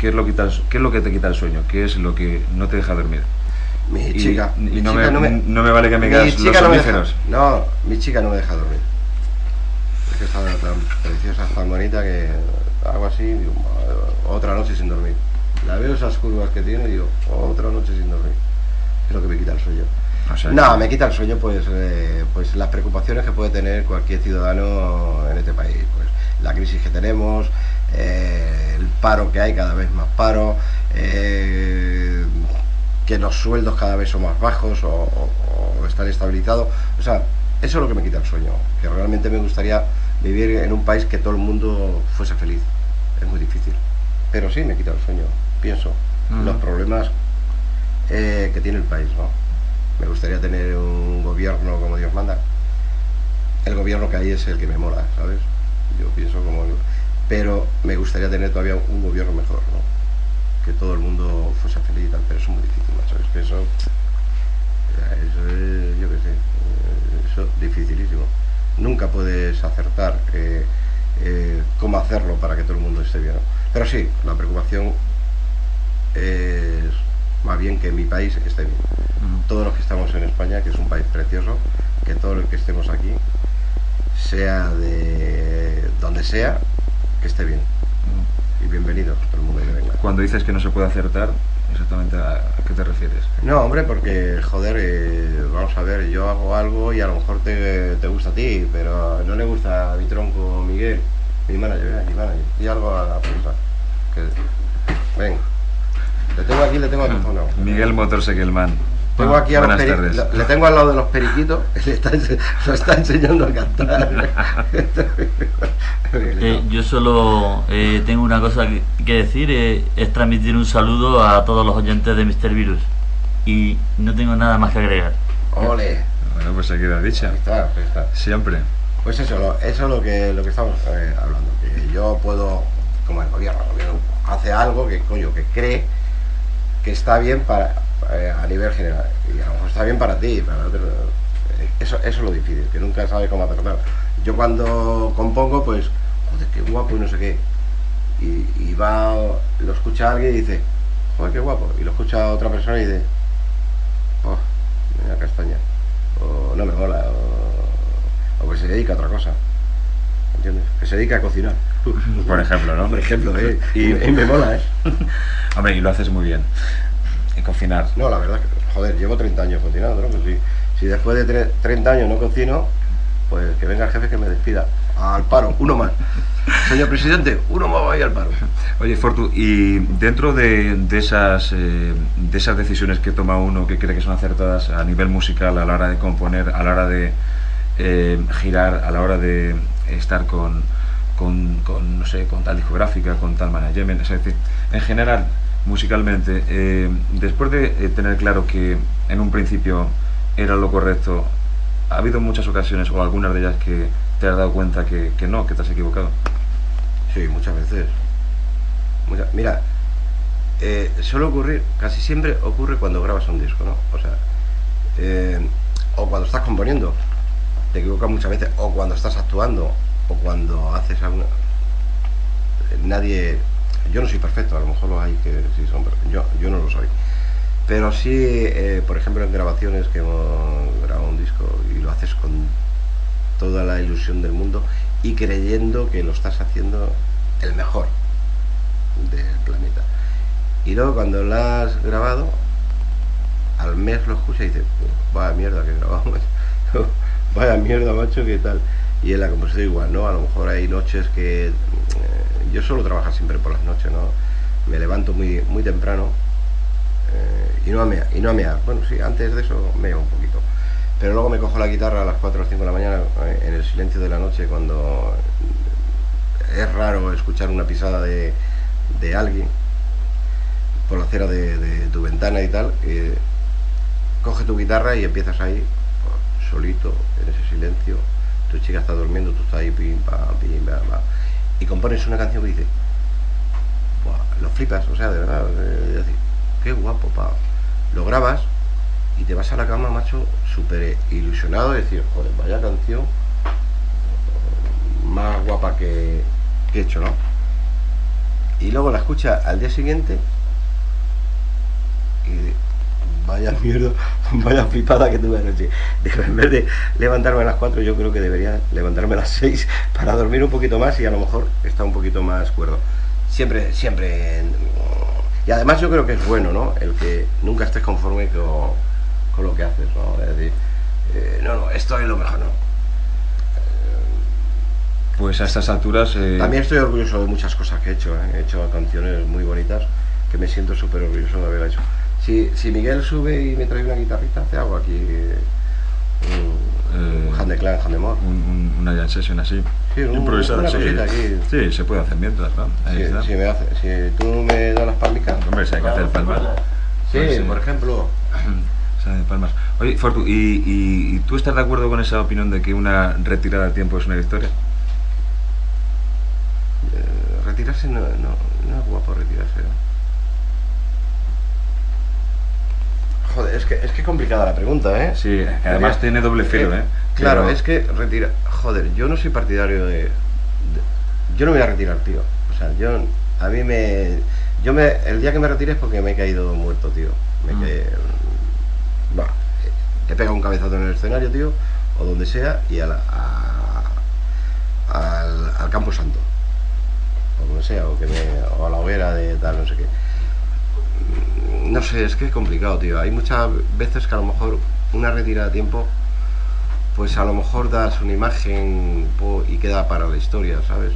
¿Qué, es lo que quita qué es lo que te quita el sueño? ¿Qué es lo que no te deja dormir? Mi Y- chica. y mi no, chica me, no me vale que me digas los no me deja-. No, mi chica no me deja dormir. Es que está tan preciosa, tan bonita que hago así, digo, "Madre, otra noche sin dormir. La veo esas curvas que tiene y digo, otra noche sin dormir. Es lo que me quita el sueño. O sea, No, me quita el sueño pues, eh, pues las preocupaciones que puede tener cualquier ciudadano en este país. Pues la crisis que tenemos, eh, el paro que hay, cada vez más paro, eh, que los sueldos cada vez son más bajos o, o- o están estabilizados. O sea, eso es lo que me quita el sueño. Que realmente me gustaría vivir en un país que todo el mundo fuese feliz. Es muy difícil. Pero sí me quita el sueño, pienso. Ujú. Los problemas eh, que tiene el país, ¿no? Me gustaría tener un gobierno como Dios manda. El gobierno que hay es el que me mola, ¿sabes? Yo pienso como... Pero me gustaría tener todavía un gobierno mejor, ¿no? Que todo el mundo fuese feliz y tal, pero eso es muy difícil, macho. Es que eso... Eso es, yo qué sé, eh, eso es dificilísimo. Nunca puedes acertar eh, eh, cómo hacerlo para que todo el mundo esté bien, ¿no? Pero sí, la preocupación es más bien que mi país esté bien todos los que estamos en España, que es un país precioso, que todos los que estemos aquí, sea de donde sea, que esté bien. Ujú. Y bienvenidos, todo el mundo que venga. Cuando dices que no se puede acertar, exactamente a, a qué te refieres. No, hombre, porque, joder, eh, vamos a ver, yo hago algo y a lo mejor te, te gusta a ti, pero no le gusta a mi tronco Miguel, mi manager, eh, mi manager. Y algo a la. Que, ven, le tengo aquí, le tengo aquí. Miguel Motorsequelman. Tengo aquí a los Buenas peri- tardes. lo- le tengo al lado de los periquitos, le está, lo está enseñando a cantar. Eh, yo solo eh, tengo una cosa que, que decir, eh, es transmitir un saludo a todos los oyentes de Mr. Virus. Y no tengo nada más que agregar. Ole, Bueno, pues se queda dicha. ahí está, ahí está. Siempre. Pues eso, lo- eso es lo que, lo que estamos eh, hablando, que yo puedo, como el gobierno, el gobierno hace algo que coño, que cree que está bien para eh, a nivel general, y a lo mejor está bien para ti, para otro, eh, eso, eso es lo difícil, que nunca sabes cómo acertar. Yo cuando compongo, pues, joder, qué guapo y no sé qué, y, y va, lo escucha alguien y dice, joder, qué guapo, y lo escucha otra persona y dice, oh, mira castaña, o no me mola, o, o que se dedica a otra cosa. ¿Entiendes? Que se dedica a cocinar. Por ejemplo, ¿no? Por ejemplo, ¿eh? Y, y me mola, ¿eh? Hombre, y lo haces muy bien. En cocinar. No, la verdad, que, joder, llevo 30 años cocinando, ¿no? Pues si, si después de tre- 30 años no cocino, pues que venga el jefe que me despida. Al paro, uno más. Señor presidente, uno más va a ir al paro. Oye, Fortu, y dentro de, de esas, eh, de esas decisiones que toma uno que cree que son acertadas a nivel musical, a la hora de componer, a la hora de eh, girar, a la hora de estar con, con, con, no sé, con tal discográfica, con tal management, es decir, en general, musicalmente, eh, después de eh, tener claro que en un principio era lo correcto, ¿ha habido muchas ocasiones o algunas de ellas que te has dado cuenta que, no, que te has equivocado? Sí, muchas veces. Mucha- mira, eh, suele ocurrir, casi siempre ocurre cuando grabas un disco, ¿no? O sea, eh, o cuando estás componiendo, te equivocas muchas veces, o cuando estás actuando, o cuando haces alguna... Nadie... Yo no soy perfecto, a lo mejor lo hay que sí son, pero yo, yo no lo soy. Pero sí, eh, por ejemplo, en grabaciones que hemos grabado un disco y lo haces con toda la ilusión del mundo y creyendo que lo estás haciendo el mejor del planeta. Y luego cuando lo has grabado, al mes lo escuchas y dices, vaya mierda que grabamos, vaya mierda macho, ¿qué tal? Y en la composición igual, ¿no? A lo mejor hay noches que yo suelo trabajar siempre por las noches, ¿no? Me levanto muy, muy temprano eh, y no a mear, y no a mear. Bueno, sí, antes de eso meo un poquito. Pero luego me cojo la guitarra a las 4 o 5 de la mañana eh, en el silencio de la noche cuando es raro escuchar una pisada de, de alguien por la acera de, tu ventana y tal. eh, coge tu guitarra y empiezas ahí solito, en ese silencio. Tu chica está durmiendo, tú estás ahí, pim, pam, pim, pam, pam, y compones una canción que dice, "Buah, lo flipas, o sea, de verdad, decir, qué guapo, pa. Lo grabas y te vas a la cama, macho, súper ilusionado, de decir, joder, vaya canción más guapa que, que he hecho, ¿no? y luego la escucha al día siguiente vaya mierda, vaya flipada que tuve anoche. Digo, en vez de levantarme a las 4, yo creo que debería levantarme a las 6 para dormir un poquito más y a lo mejor estar un poquito más cuerdo. Siempre, siempre. Y además yo creo que es bueno, ¿no? El que nunca estés conforme con, con lo que haces, ¿no? Es decir, eh, no, no, esto es lo mejor, ¿no? Pues a estas alturas... eh, También estoy orgulloso de muchas cosas que he hecho, ¿eh? he hecho canciones muy bonitas que me siento súper orgulloso de haber hecho. Si, si Miguel sube y me trae una guitarrita, te hago aquí eh, un, un Eh, hand clan, hand un- un- una jam session así. Sí, un- improvisada, sí. aquí. Sí, se puede hacer mientras, ¿no? Ahí Si, está. si me hace, si tú me das las palmicas. Hombre, si hay que hacer palmas. Sí, Pues sí. por ejemplo. De palmas. Oye, Fortu, ¿y, y, y tú estás de acuerdo con esa opinión de que una retirada a tiempo es una victoria? eh, retirarse no, no, no es guapo retirarse, ¿no? Joder, es que es que complicada la pregunta, ¿eh? Sí, además Porque- tiene doble filo, ¿eh? Claro, Pero- es que retira. Joder, yo no soy partidario de, de- Yo no me voy a retirar, tío. O sea, yo. A mí me. Yo me. El día que me retire es porque me he caído muerto, tío. Me Mm. Va. He pegado un cabezazo en el escenario, tío. O donde sea. Y a la- a- al, al Campo Santo. O donde sea. O, que me- o a la hoguera de tal, no sé qué. No sé, es que es complicado, tío. Hay muchas veces que a lo mejor una retirada a tiempo pues a lo mejor das una imagen y queda para la historia, ¿sabes?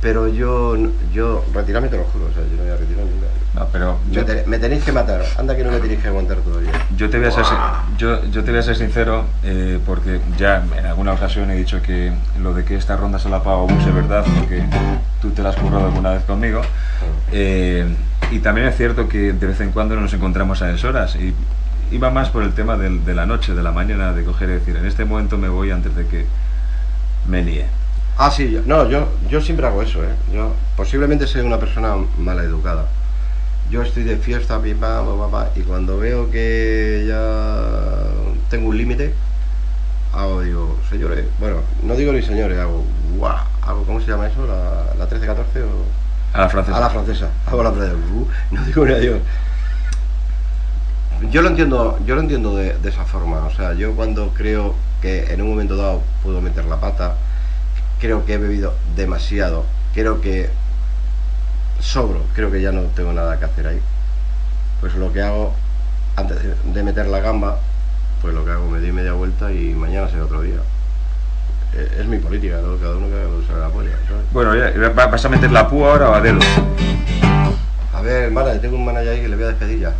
Pero yo, yo, retirarme te lo juro, o sea, yo no voy a retirar nunca. No, pero Me, yo, te- me tenéis que matar, anda que no me tenéis que aguantar todavía. yo te voy a ser, yo, yo te voy a ser sincero eh, porque ya en alguna ocasión he dicho que lo de que esta ronda se la pago bus es verdad porque tú te la has currado alguna vez conmigo Eh, y también es cierto que de vez en cuando nos encontramos a deshoras y iba más por el tema del- de, la noche, de la mañana, de coger y decir, en este momento me voy antes de que me líe. Ah, sí, no, yo, yo siempre hago eso, ¿eh? Yo posiblemente soy una persona mala educada. Yo estoy de fiesta, pim, pam, pam, y cuando veo que ya tengo un límite, hago, digo, señores, bueno, no digo ni señores, hago, guau, hago, ¿cómo se llama eso? La, la 13-14 o... A la francesa. A la francesa, hago la francesa, uh, no digo ni adiós. Yo lo entiendo, yo lo entiendo de, de esa forma, o sea, yo cuando creo que en un momento dado puedo meter la pata, creo que he bebido demasiado, creo que sobro, creo que ya no tengo nada que hacer ahí. Pues lo que hago, antes de, de meter la gamba, pues lo que hago, me doy media vuelta y mañana será otro día. Es mi política, ¿no? cada uno que da la polla, ¿sabes? Bueno, ya, ¿va- ¿vas a meter la púa ahora o a dedo? A ver, manager, tengo un manager ahí que le voy a despedir ya.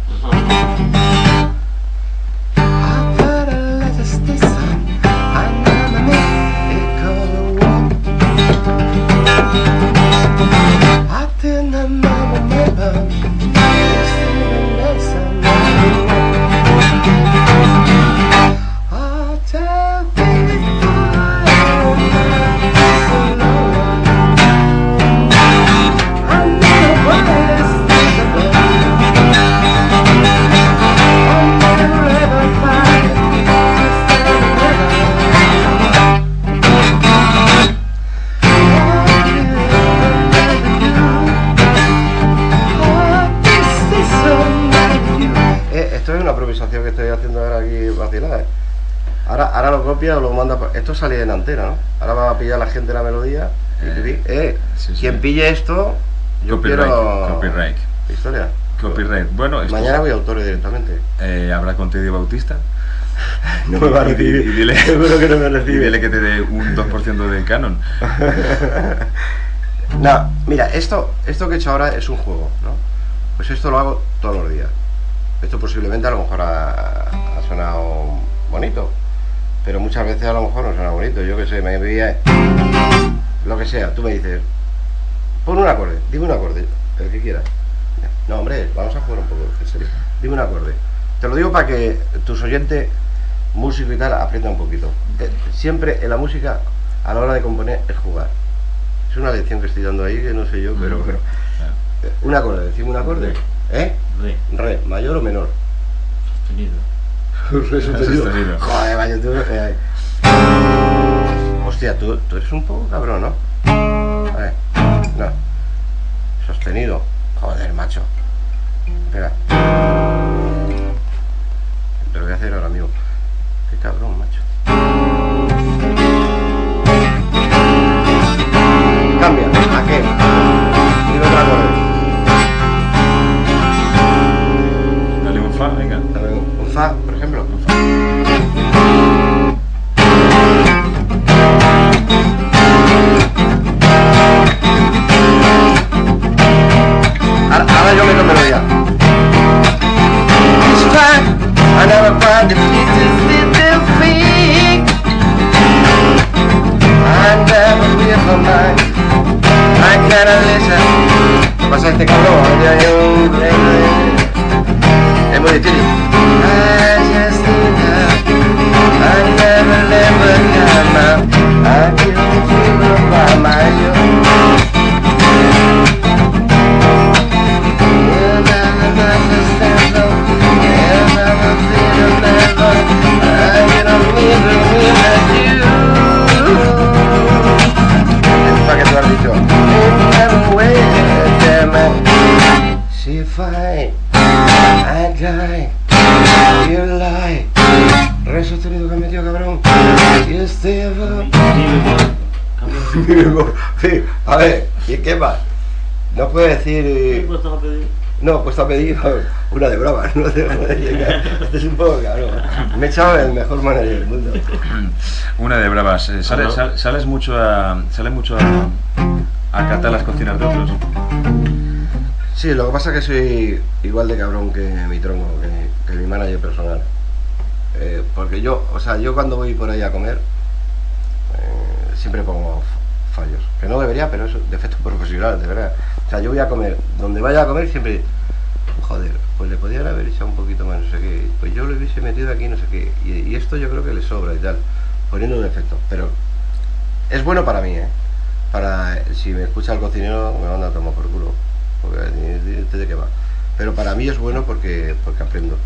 Improvisación que estoy haciendo ahora aquí vacilada, ¿eh? Ahora, ahora lo copia o lo manda. pa- Esto salía en antena, ¿no? Ahora va a pillar la gente la melodía. y Eh, eh, sí, sí. quien pille esto, yo Copyright, quiero. copyright. Historia. Copyright. Bueno, esto Mañana voy a autores directamente. eh, habrá con Teddy Bautista. No me va a Y- y- recibir. y dile- Seguro que no me Y recibe. dile que te dé un 2% de canon. No, mira, esto, esto que he hecho ahora es un juego, ¿no? Pues esto lo hago todos los días. Esto posiblemente a lo mejor ha, ha sonado bonito, pero muchas veces a lo mejor no suena bonito. Yo qué sé, me envía lo que sea, tú me dices, pon un acorde, dime un acorde, el que quieras. No, hombre, vamos a jugar un poco, en serio. Dime un acorde. Te lo digo para que tus oyentes, músicos y tal, aprendan un poquito. Eh, Siempre en la música, a la hora de componer, es jugar. Es una lección que estoy dando ahí, que no sé yo, pero bueno. Un acorde, decime un acorde. ¿Eh? Re, Re, mayor o menor. sostenido. Re sostenido. Sostenido. Joder, vaya, tú. eh. Hostia, tú, tú eres un poco cabrón, ¿no? A ver, no. sostenido. Joder, macho. Espera. Te lo voy a hacer ahora mismo. Qué cabrón, macho. Cambia. ¿A qué? Dime otra cosa. Fa, venga. Dame Un fa, por ejemplo. Un fa. Ahora, ahora yo meto melodía. It's fine. I never find the pieces in the feet. I never feel for mine. I gotta listen. ¿Qué pasa este cabrón? Ahora hay un... Es muy difícil. I just think that I never, never come out. I can't feel by my own. Die, you lie. Re sostenido que metido, cabrón. You stay up. Sí, a ver, ¿y qué más? No puedo decir... eh, No, pues te ha pedido una de broma, ¿no? Este es un poco cabrón. Me he echado el mejor manager del mundo. Una de bravas. eh, sales, sal- sales mucho a. Sales mucho a. a catar las cocinas de otros. Sí, lo que pasa es que soy igual de cabrón que mi tronco, que, mi manager personal. Eh, porque yo, o sea, yo cuando voy por ahí a comer, eh, siempre pongo fallos. Que no debería, pero es defecto profesional, de verdad. O sea, yo voy a comer, donde vaya a comer siempre, joder, pues le podían haber echado un poquito más, no sé qué. Pues yo le hubiese metido aquí, no sé qué. Y, y esto yo creo que le sobra y tal, poniendo un defecto. Pero es bueno para mí, ¿eh? Para, si me escucha el cocinero, me manda a tomar por culo. Porque ni- ni- ni de qué va. Pero para mí es bueno porque, porque aprendo.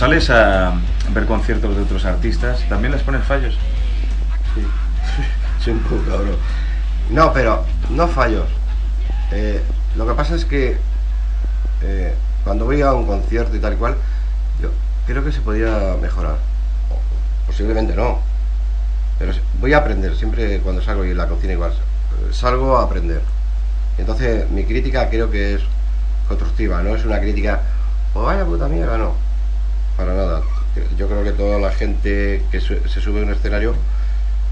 Sales a ver conciertos de otros artistas, ¿también les pones fallos? Sí, soy un poco cabrón. No, pero no fallos. Eh, lo que pasa es que eh, cuando voy a un concierto y tal y cual, yo creo que se podía mejorar. Posiblemente no. Pero voy a aprender, siempre cuando salgo y en la cocina igual. eh, Salgo a aprender. Entonces mi crítica creo que es constructiva, no es una crítica, oh vaya puta mierda, no. Para nada. Yo creo que toda la gente que se sube a un escenario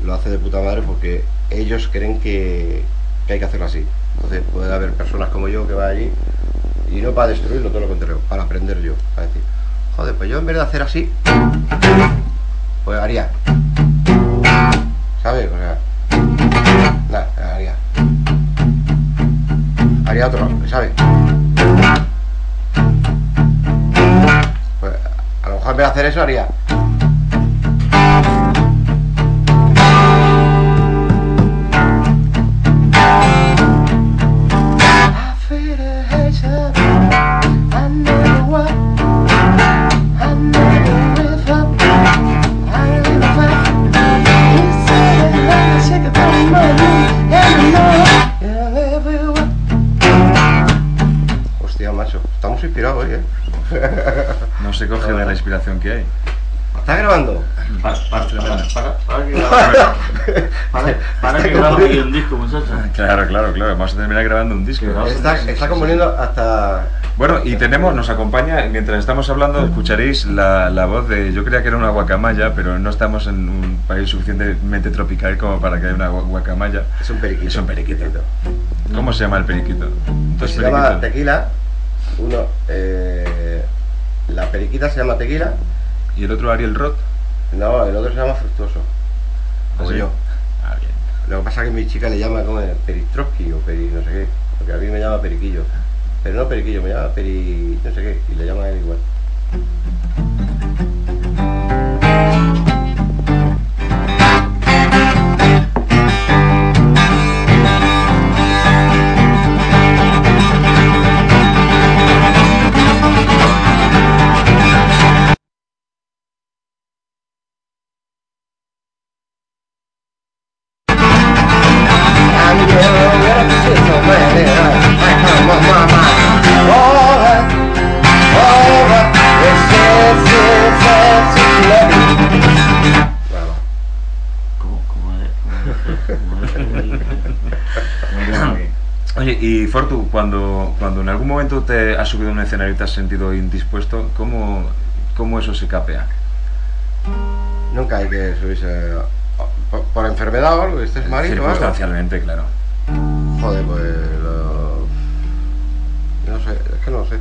lo hace de puta madre porque ellos creen que, que hay que hacerlo así. Entonces puede haber personas como yo que va allí y no para destruirlo, todo lo contrario, para aprender yo. Para decir, joder, pues yo en vez de hacer así, pues haría. ¿Sabes? O sea, haría. Haría otro, ¿sabes? En vez de hacer eso haría. Hostia, macho, estamos inspirados hoy, ¿eh? No se coge de la inspiración que hay. ¿Estás grabando? Para, que un disco, muchacho. Claro, claro, claro. Vamos a terminar grabando un disco. Está, está componiendo hasta... Bueno, y tenemos, nos acompaña, mientras estamos hablando, escucharéis la, la voz de, yo creía que era una guacamaya, pero no estamos en un país suficientemente tropical como para que haya una gua- guacamaya. Es un periquito. Es un periquito. ¿Cómo se llama el periquito? Dos Se llama tequila. Uno, eh, la periquita se llama tequila. ¿Y el otro Ariel Roth? No, el otro se llama fructuoso. Como ¿Ah, yo. Ah, bien. Lo que pasa es que mi chica le llama como peristrovsky o peri no sé qué. Porque a mí me llama periquillo. Pero no periquillo, me llama peri no sé qué. Y le llama a él igual. Un escenario te has sentido indispuesto, ¿cómo, cómo eso se capea? nunca hay que subirse por, por enfermedad o algo, estés malito o algo. Circunstancialmente, claro. Joder, pues lo- no sé, es que no sé.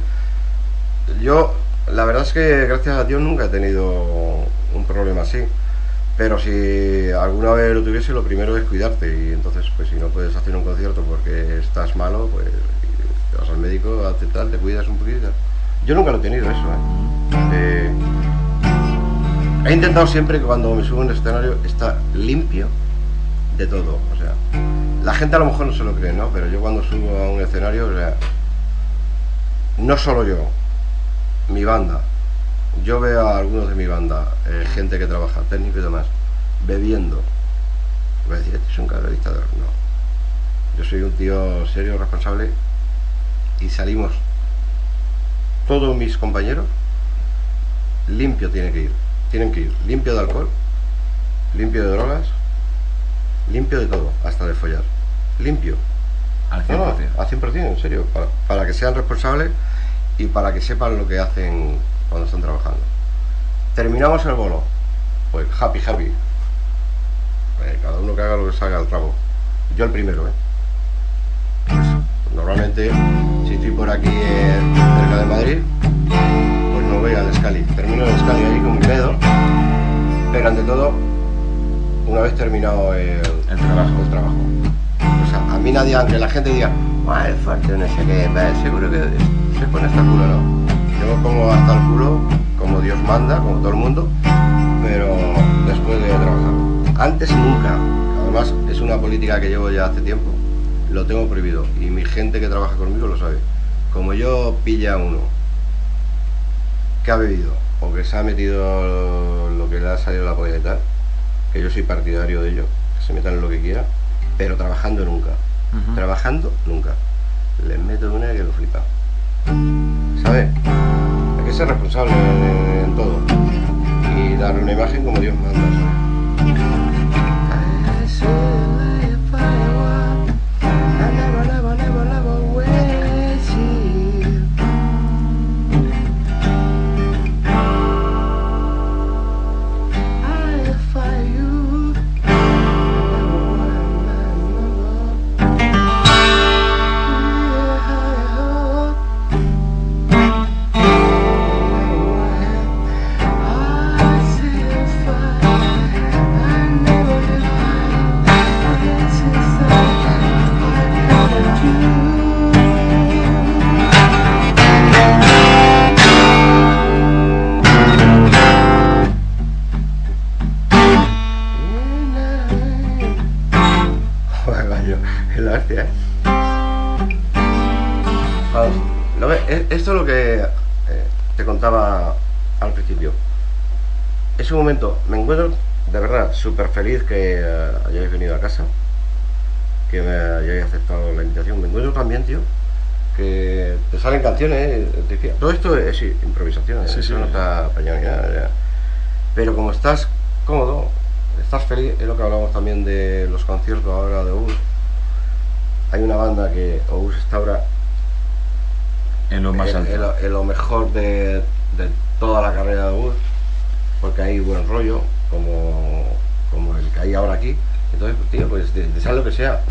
Yo, la verdad es que gracias a Dios nunca he tenido un problema así. Pero si alguna vez lo tuviese, lo primero es cuidarte. Y entonces, pues si no puedes hacer un concierto porque estás malo, pues al médico, haces tal, te cuidas un poquito. Yo nunca lo he tenido eso, ¿eh? He intentado siempre que cuando me subo a un escenario está limpio de todo. O sea, la gente a lo mejor no se lo cree, ¿no? Pero yo cuando subo a un escenario, o sea, no solo yo, mi banda. Yo veo a algunos de mi banda, eh, gente que trabaja, técnico y demás, bebiendo. Voy a decir, este es un cabrón dictador. No. Yo soy un tío serio, responsable y salimos todos mis compañeros limpio tiene que ir. Tienen que ir limpio de alcohol, limpio de drogas, limpio de todo, hasta de follar. Limpio. Al 100%. No, no, a 100%, en serio, para, para que sean responsables y para que sepan lo que hacen cuando están trabajando. Terminamos el bolo, pues happy, happy. Eh, cada uno que haga lo que salga al trabo. Yo el primero, ¿eh? Normalmente, si estoy por aquí eh, cerca de Madrid, pues no voy al Scali. Termino el Scali ahí con mi pedo, pero ante todo, una vez terminado el, El trabajo. el trabajo. O sea, a mí nadie, aunque la gente diga, "Buah, es fuerte, no sé qué, seguro que se pone hasta el culo, no. Yo me pongo hasta el culo, como Dios manda, como todo el mundo, pero después de trabajar. Antes nunca. Además, es una política que llevo ya hace tiempo. Lo tengo prohibido. Y mi gente que trabaja conmigo lo sabe. Como yo pilla a uno que ha bebido o que se ha metido lo que le ha salido la polla y tal, que yo soy partidario de ello, que se metan en lo que quiera, pero trabajando nunca. Trabajando nunca. Les meto una que lo flipa. ¿sabes? Hay que ser responsable en, en todo y dar una imagen como Dios manda, ¿sabes? Contaba al principio. Es un momento, me encuentro de verdad súper feliz que eh, hayáis venido a casa, que me hayáis aceptado la invitación. Me encuentro también, tío, que te salen canciones, eh, todo esto es improvisación, eh, Sí, eso sí. no está apañado ya. Pero como estás cómodo, estás feliz, es lo que hablamos también de los conciertos ahora de US. Hay una banda que Ous está ahora En lo más en, alto. en lo, en lo mejor de, de toda la carrera de Wood, porque hay buen rollo, como, como el que hay ahora aquí. Entonces, tío, pues de, de sea lo que sea.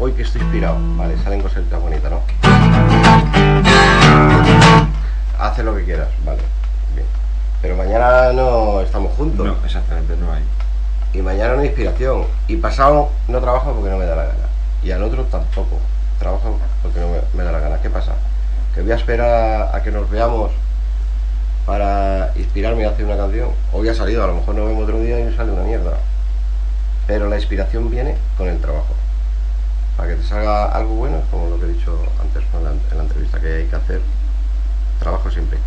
Hoy que estoy inspirado, ¿vale? Salen cositas bonitas, ¿no? Haz lo que quieras, ¿vale? Bien. Pero mañana no estamos juntos. No, exactamente, no hay. Y mañana no hay inspiración. Y pasado no trabajo porque no me da la gana. Y al otro tampoco. Trabajo porque no me, me da la gana. ¿Qué pasa? Que voy a esperar a que nos veamos para inspirarme y hacer una canción. Hoy ha salido, a lo mejor nos vemos otro día y nos sale una mierda. Pero la inspiración viene con el trabajo. Para que te salga algo bueno, es como lo que he dicho antes en la, en la entrevista, que hay que hacer trabajo siempre.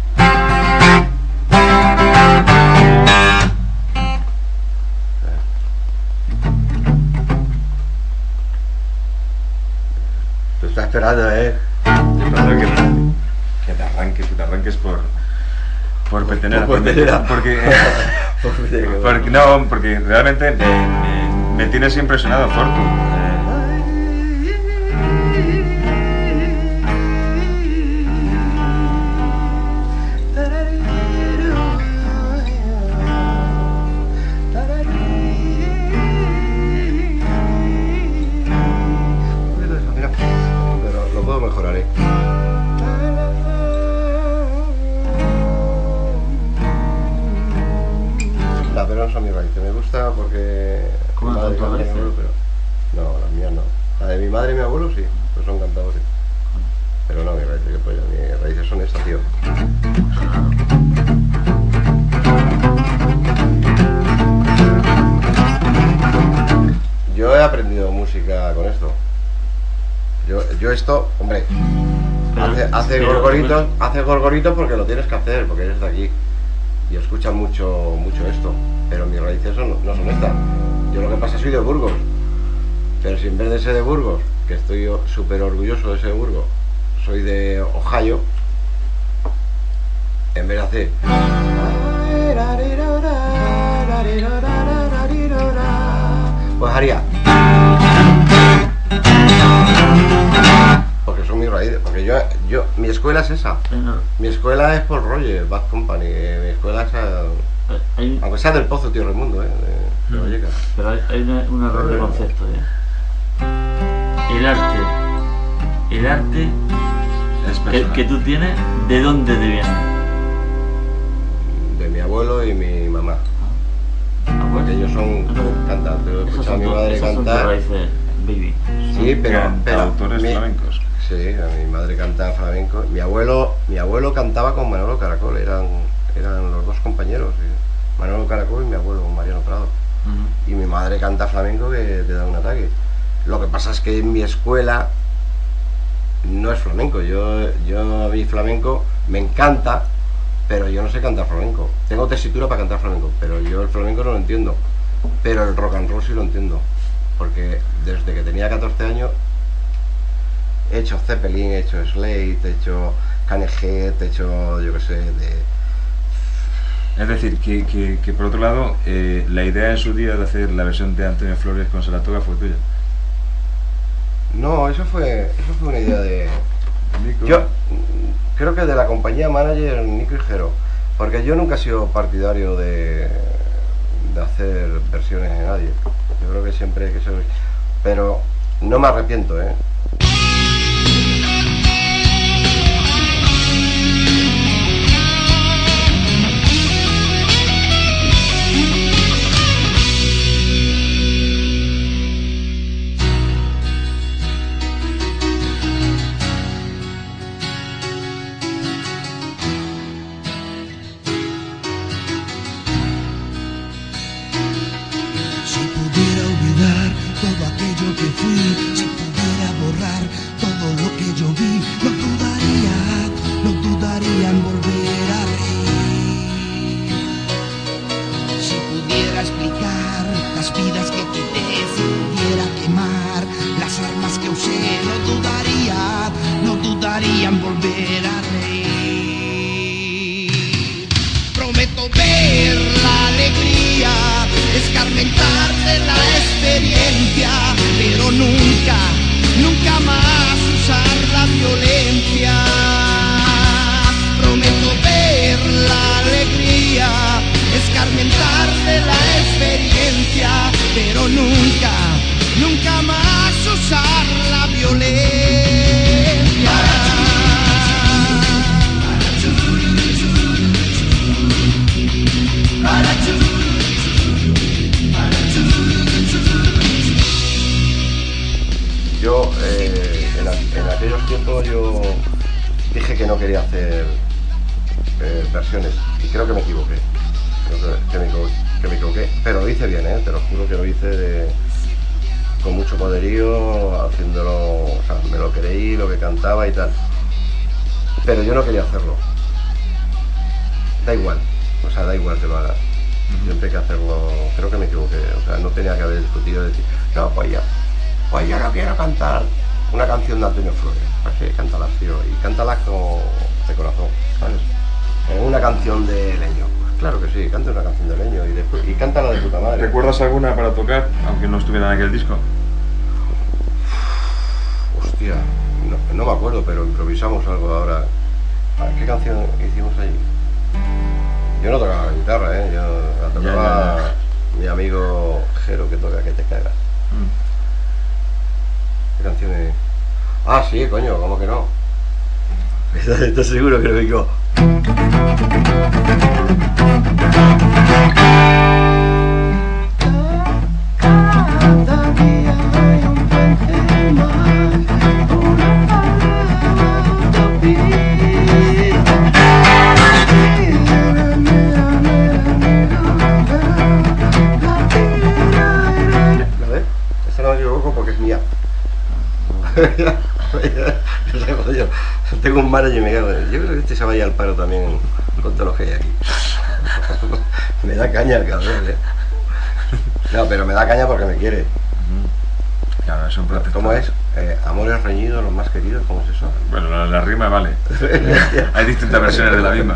Tú estás esperando, ¿eh? Que, que te arranques, que te arranques por, por pertenecer. por. Porque, Porque- porque, no, porque realmente me, me- me tienes impresionado, Fortu. No, son mis raíces. Me gusta porque. ¿Cómo mi madre abuelo, pero. No, las mías no. La de mi madre y mi abuelo sí, pues son cantadores. Pero no, mis raíces, que pollo. Mis raíces son estas, tío. Yo he aprendido música con esto. Yo, yo esto, hombre, hace, hace gorgoritos, hace gorgoritos porque lo tienes que hacer, porque eres de aquí. Y escuchan mucho, mucho esto. Pero mis raíces son- no son estas. Yo lo que pasa soy de Burgos. Pero si en vez de ser de Burgos, que estoy súper orgulloso de ser de Burgos, soy de Ohio, en vez de hacer... Pues haría... Porque yo, yo, mi escuela es esa. Mi escuela es Paul Roger, Bad Company. eh, Mi escuela es, eh, hay- aunque sea del Pozo Tío Raimundo, eh, de, de. Vallecas. Pero hay, hay una- un error de concepto, ¿eh? El arte, el arte Es que, tú tienes, ¿de dónde te viene? De mi abuelo y mi mamá. Ah, pues, Porque ellos son cantantes. He escuchado a son mi tu- madre cantar. raíces, baby. Sí, pero, pero Cantautores mi- flamencos. Sí, a mi madre canta flamenco. Mi abuelo, mi abuelo cantaba con Manolo Caracol, eran, eran los dos compañeros. sí. Manolo Caracol y mi abuelo, Mariano Prado. Ujú. y mi madre canta flamenco que te da un ataque. Lo que pasa es que en mi escuela no es flamenco. Yo, yo mí flamenco me encanta, pero yo no sé cantar flamenco. Tengo tesitura para cantar flamenco, pero yo el flamenco no lo entiendo. Pero el rock and roll sí lo entiendo. Porque desde que tenía 14 años he hecho Zeppelin, he hecho Slate, he hecho Canejet, he hecho, yo qué sé, de... Es decir, que, que- que por otro lado, eh, la idea en su día de hacer la versión de Antonio Flores con Saratoga fue tuya. No, eso fue, eso fue una idea de... Nico. Yo creo que de la compañía manager Nico y Jero, porque yo nunca he sido partidario de, de hacer versiones de nadie. Yo creo que siempre hay que ser... Pero no me arrepiento, ¿eh? Experiencia, pero nunca, nunca más usar la violencia. Que no quería hacer eh, versiones y creo que me equivoqué. Creo que, que me, equivo- que me equivoqué, pero lo hice bien, ¿eh? te lo juro que lo hice de- con mucho poderío, haciéndolo, o sea, me lo creí, lo que cantaba y tal. Pero yo no quería hacerlo. Da igual, o sea, da igual que lo hagas. Siempre hay que hacerlo, creo que me equivoqué, o sea, no tenía que haber discutido decir, no, pues ya, pues yo no quiero cantar una canción de Antonio Flores, pues sí, cántalas, tío, y cántalas con, de corazón, ¿sabes? O una canción de Leño, pues claro que sí, canta una canción de Leño y después, y cántala de puta madre. ¿Recuerdas alguna para tocar, aunque no estuviera en aquel disco? Hostia, no, no me acuerdo, pero improvisamos algo ahora. Ah, ¿Qué canción hicimos allí? Yo no tocaba la guitarra, ¿eh? Yo la tocaba ya, mi amigo Jero que toca que te cagas. Mm. ¿Qué canción es? Ah, sí, coño, ¿cómo que no? ¿Estás, seguro que lo digo? ¿La ves? Esa no me equivoco porque es mía. tengo un manager y me cago en él. Yo creo que este se va a ir al paro también con todo lo que hay aquí. me da caña el cabrón, ¿eh? No, pero me da caña porque me quiere. Claro, es un protector. ¿Cómo es? Amores reñidos, los más queridos, ¿cómo es eso? Bueno, la, la rima vale. Hay distintas versiones de la misma.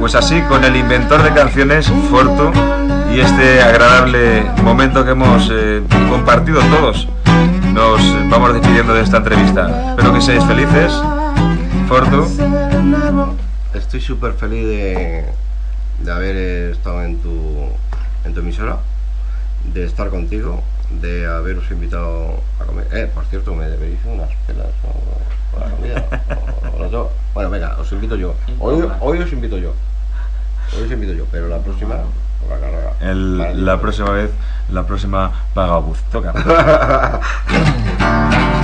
Pues así, con el inventor de canciones, Fortu, y este agradable momento que hemos eh, compartido todos, nos vamos despidiendo de esta entrevista. Espero que seáis felices. Fortu, Estoy súper feliz de, de haber estado en tu, en tu emisora, de estar contigo, de haberos invitado a comer. Eh, por cierto, me debéis unas pelas o, o la comida. o- o tengo. bueno, venga, os invito yo. Hoy, hoy os invito yo. Hoy os invito yo, pero la próxima la el- Vale, la próxima vez, la próxima paga bus. Toca.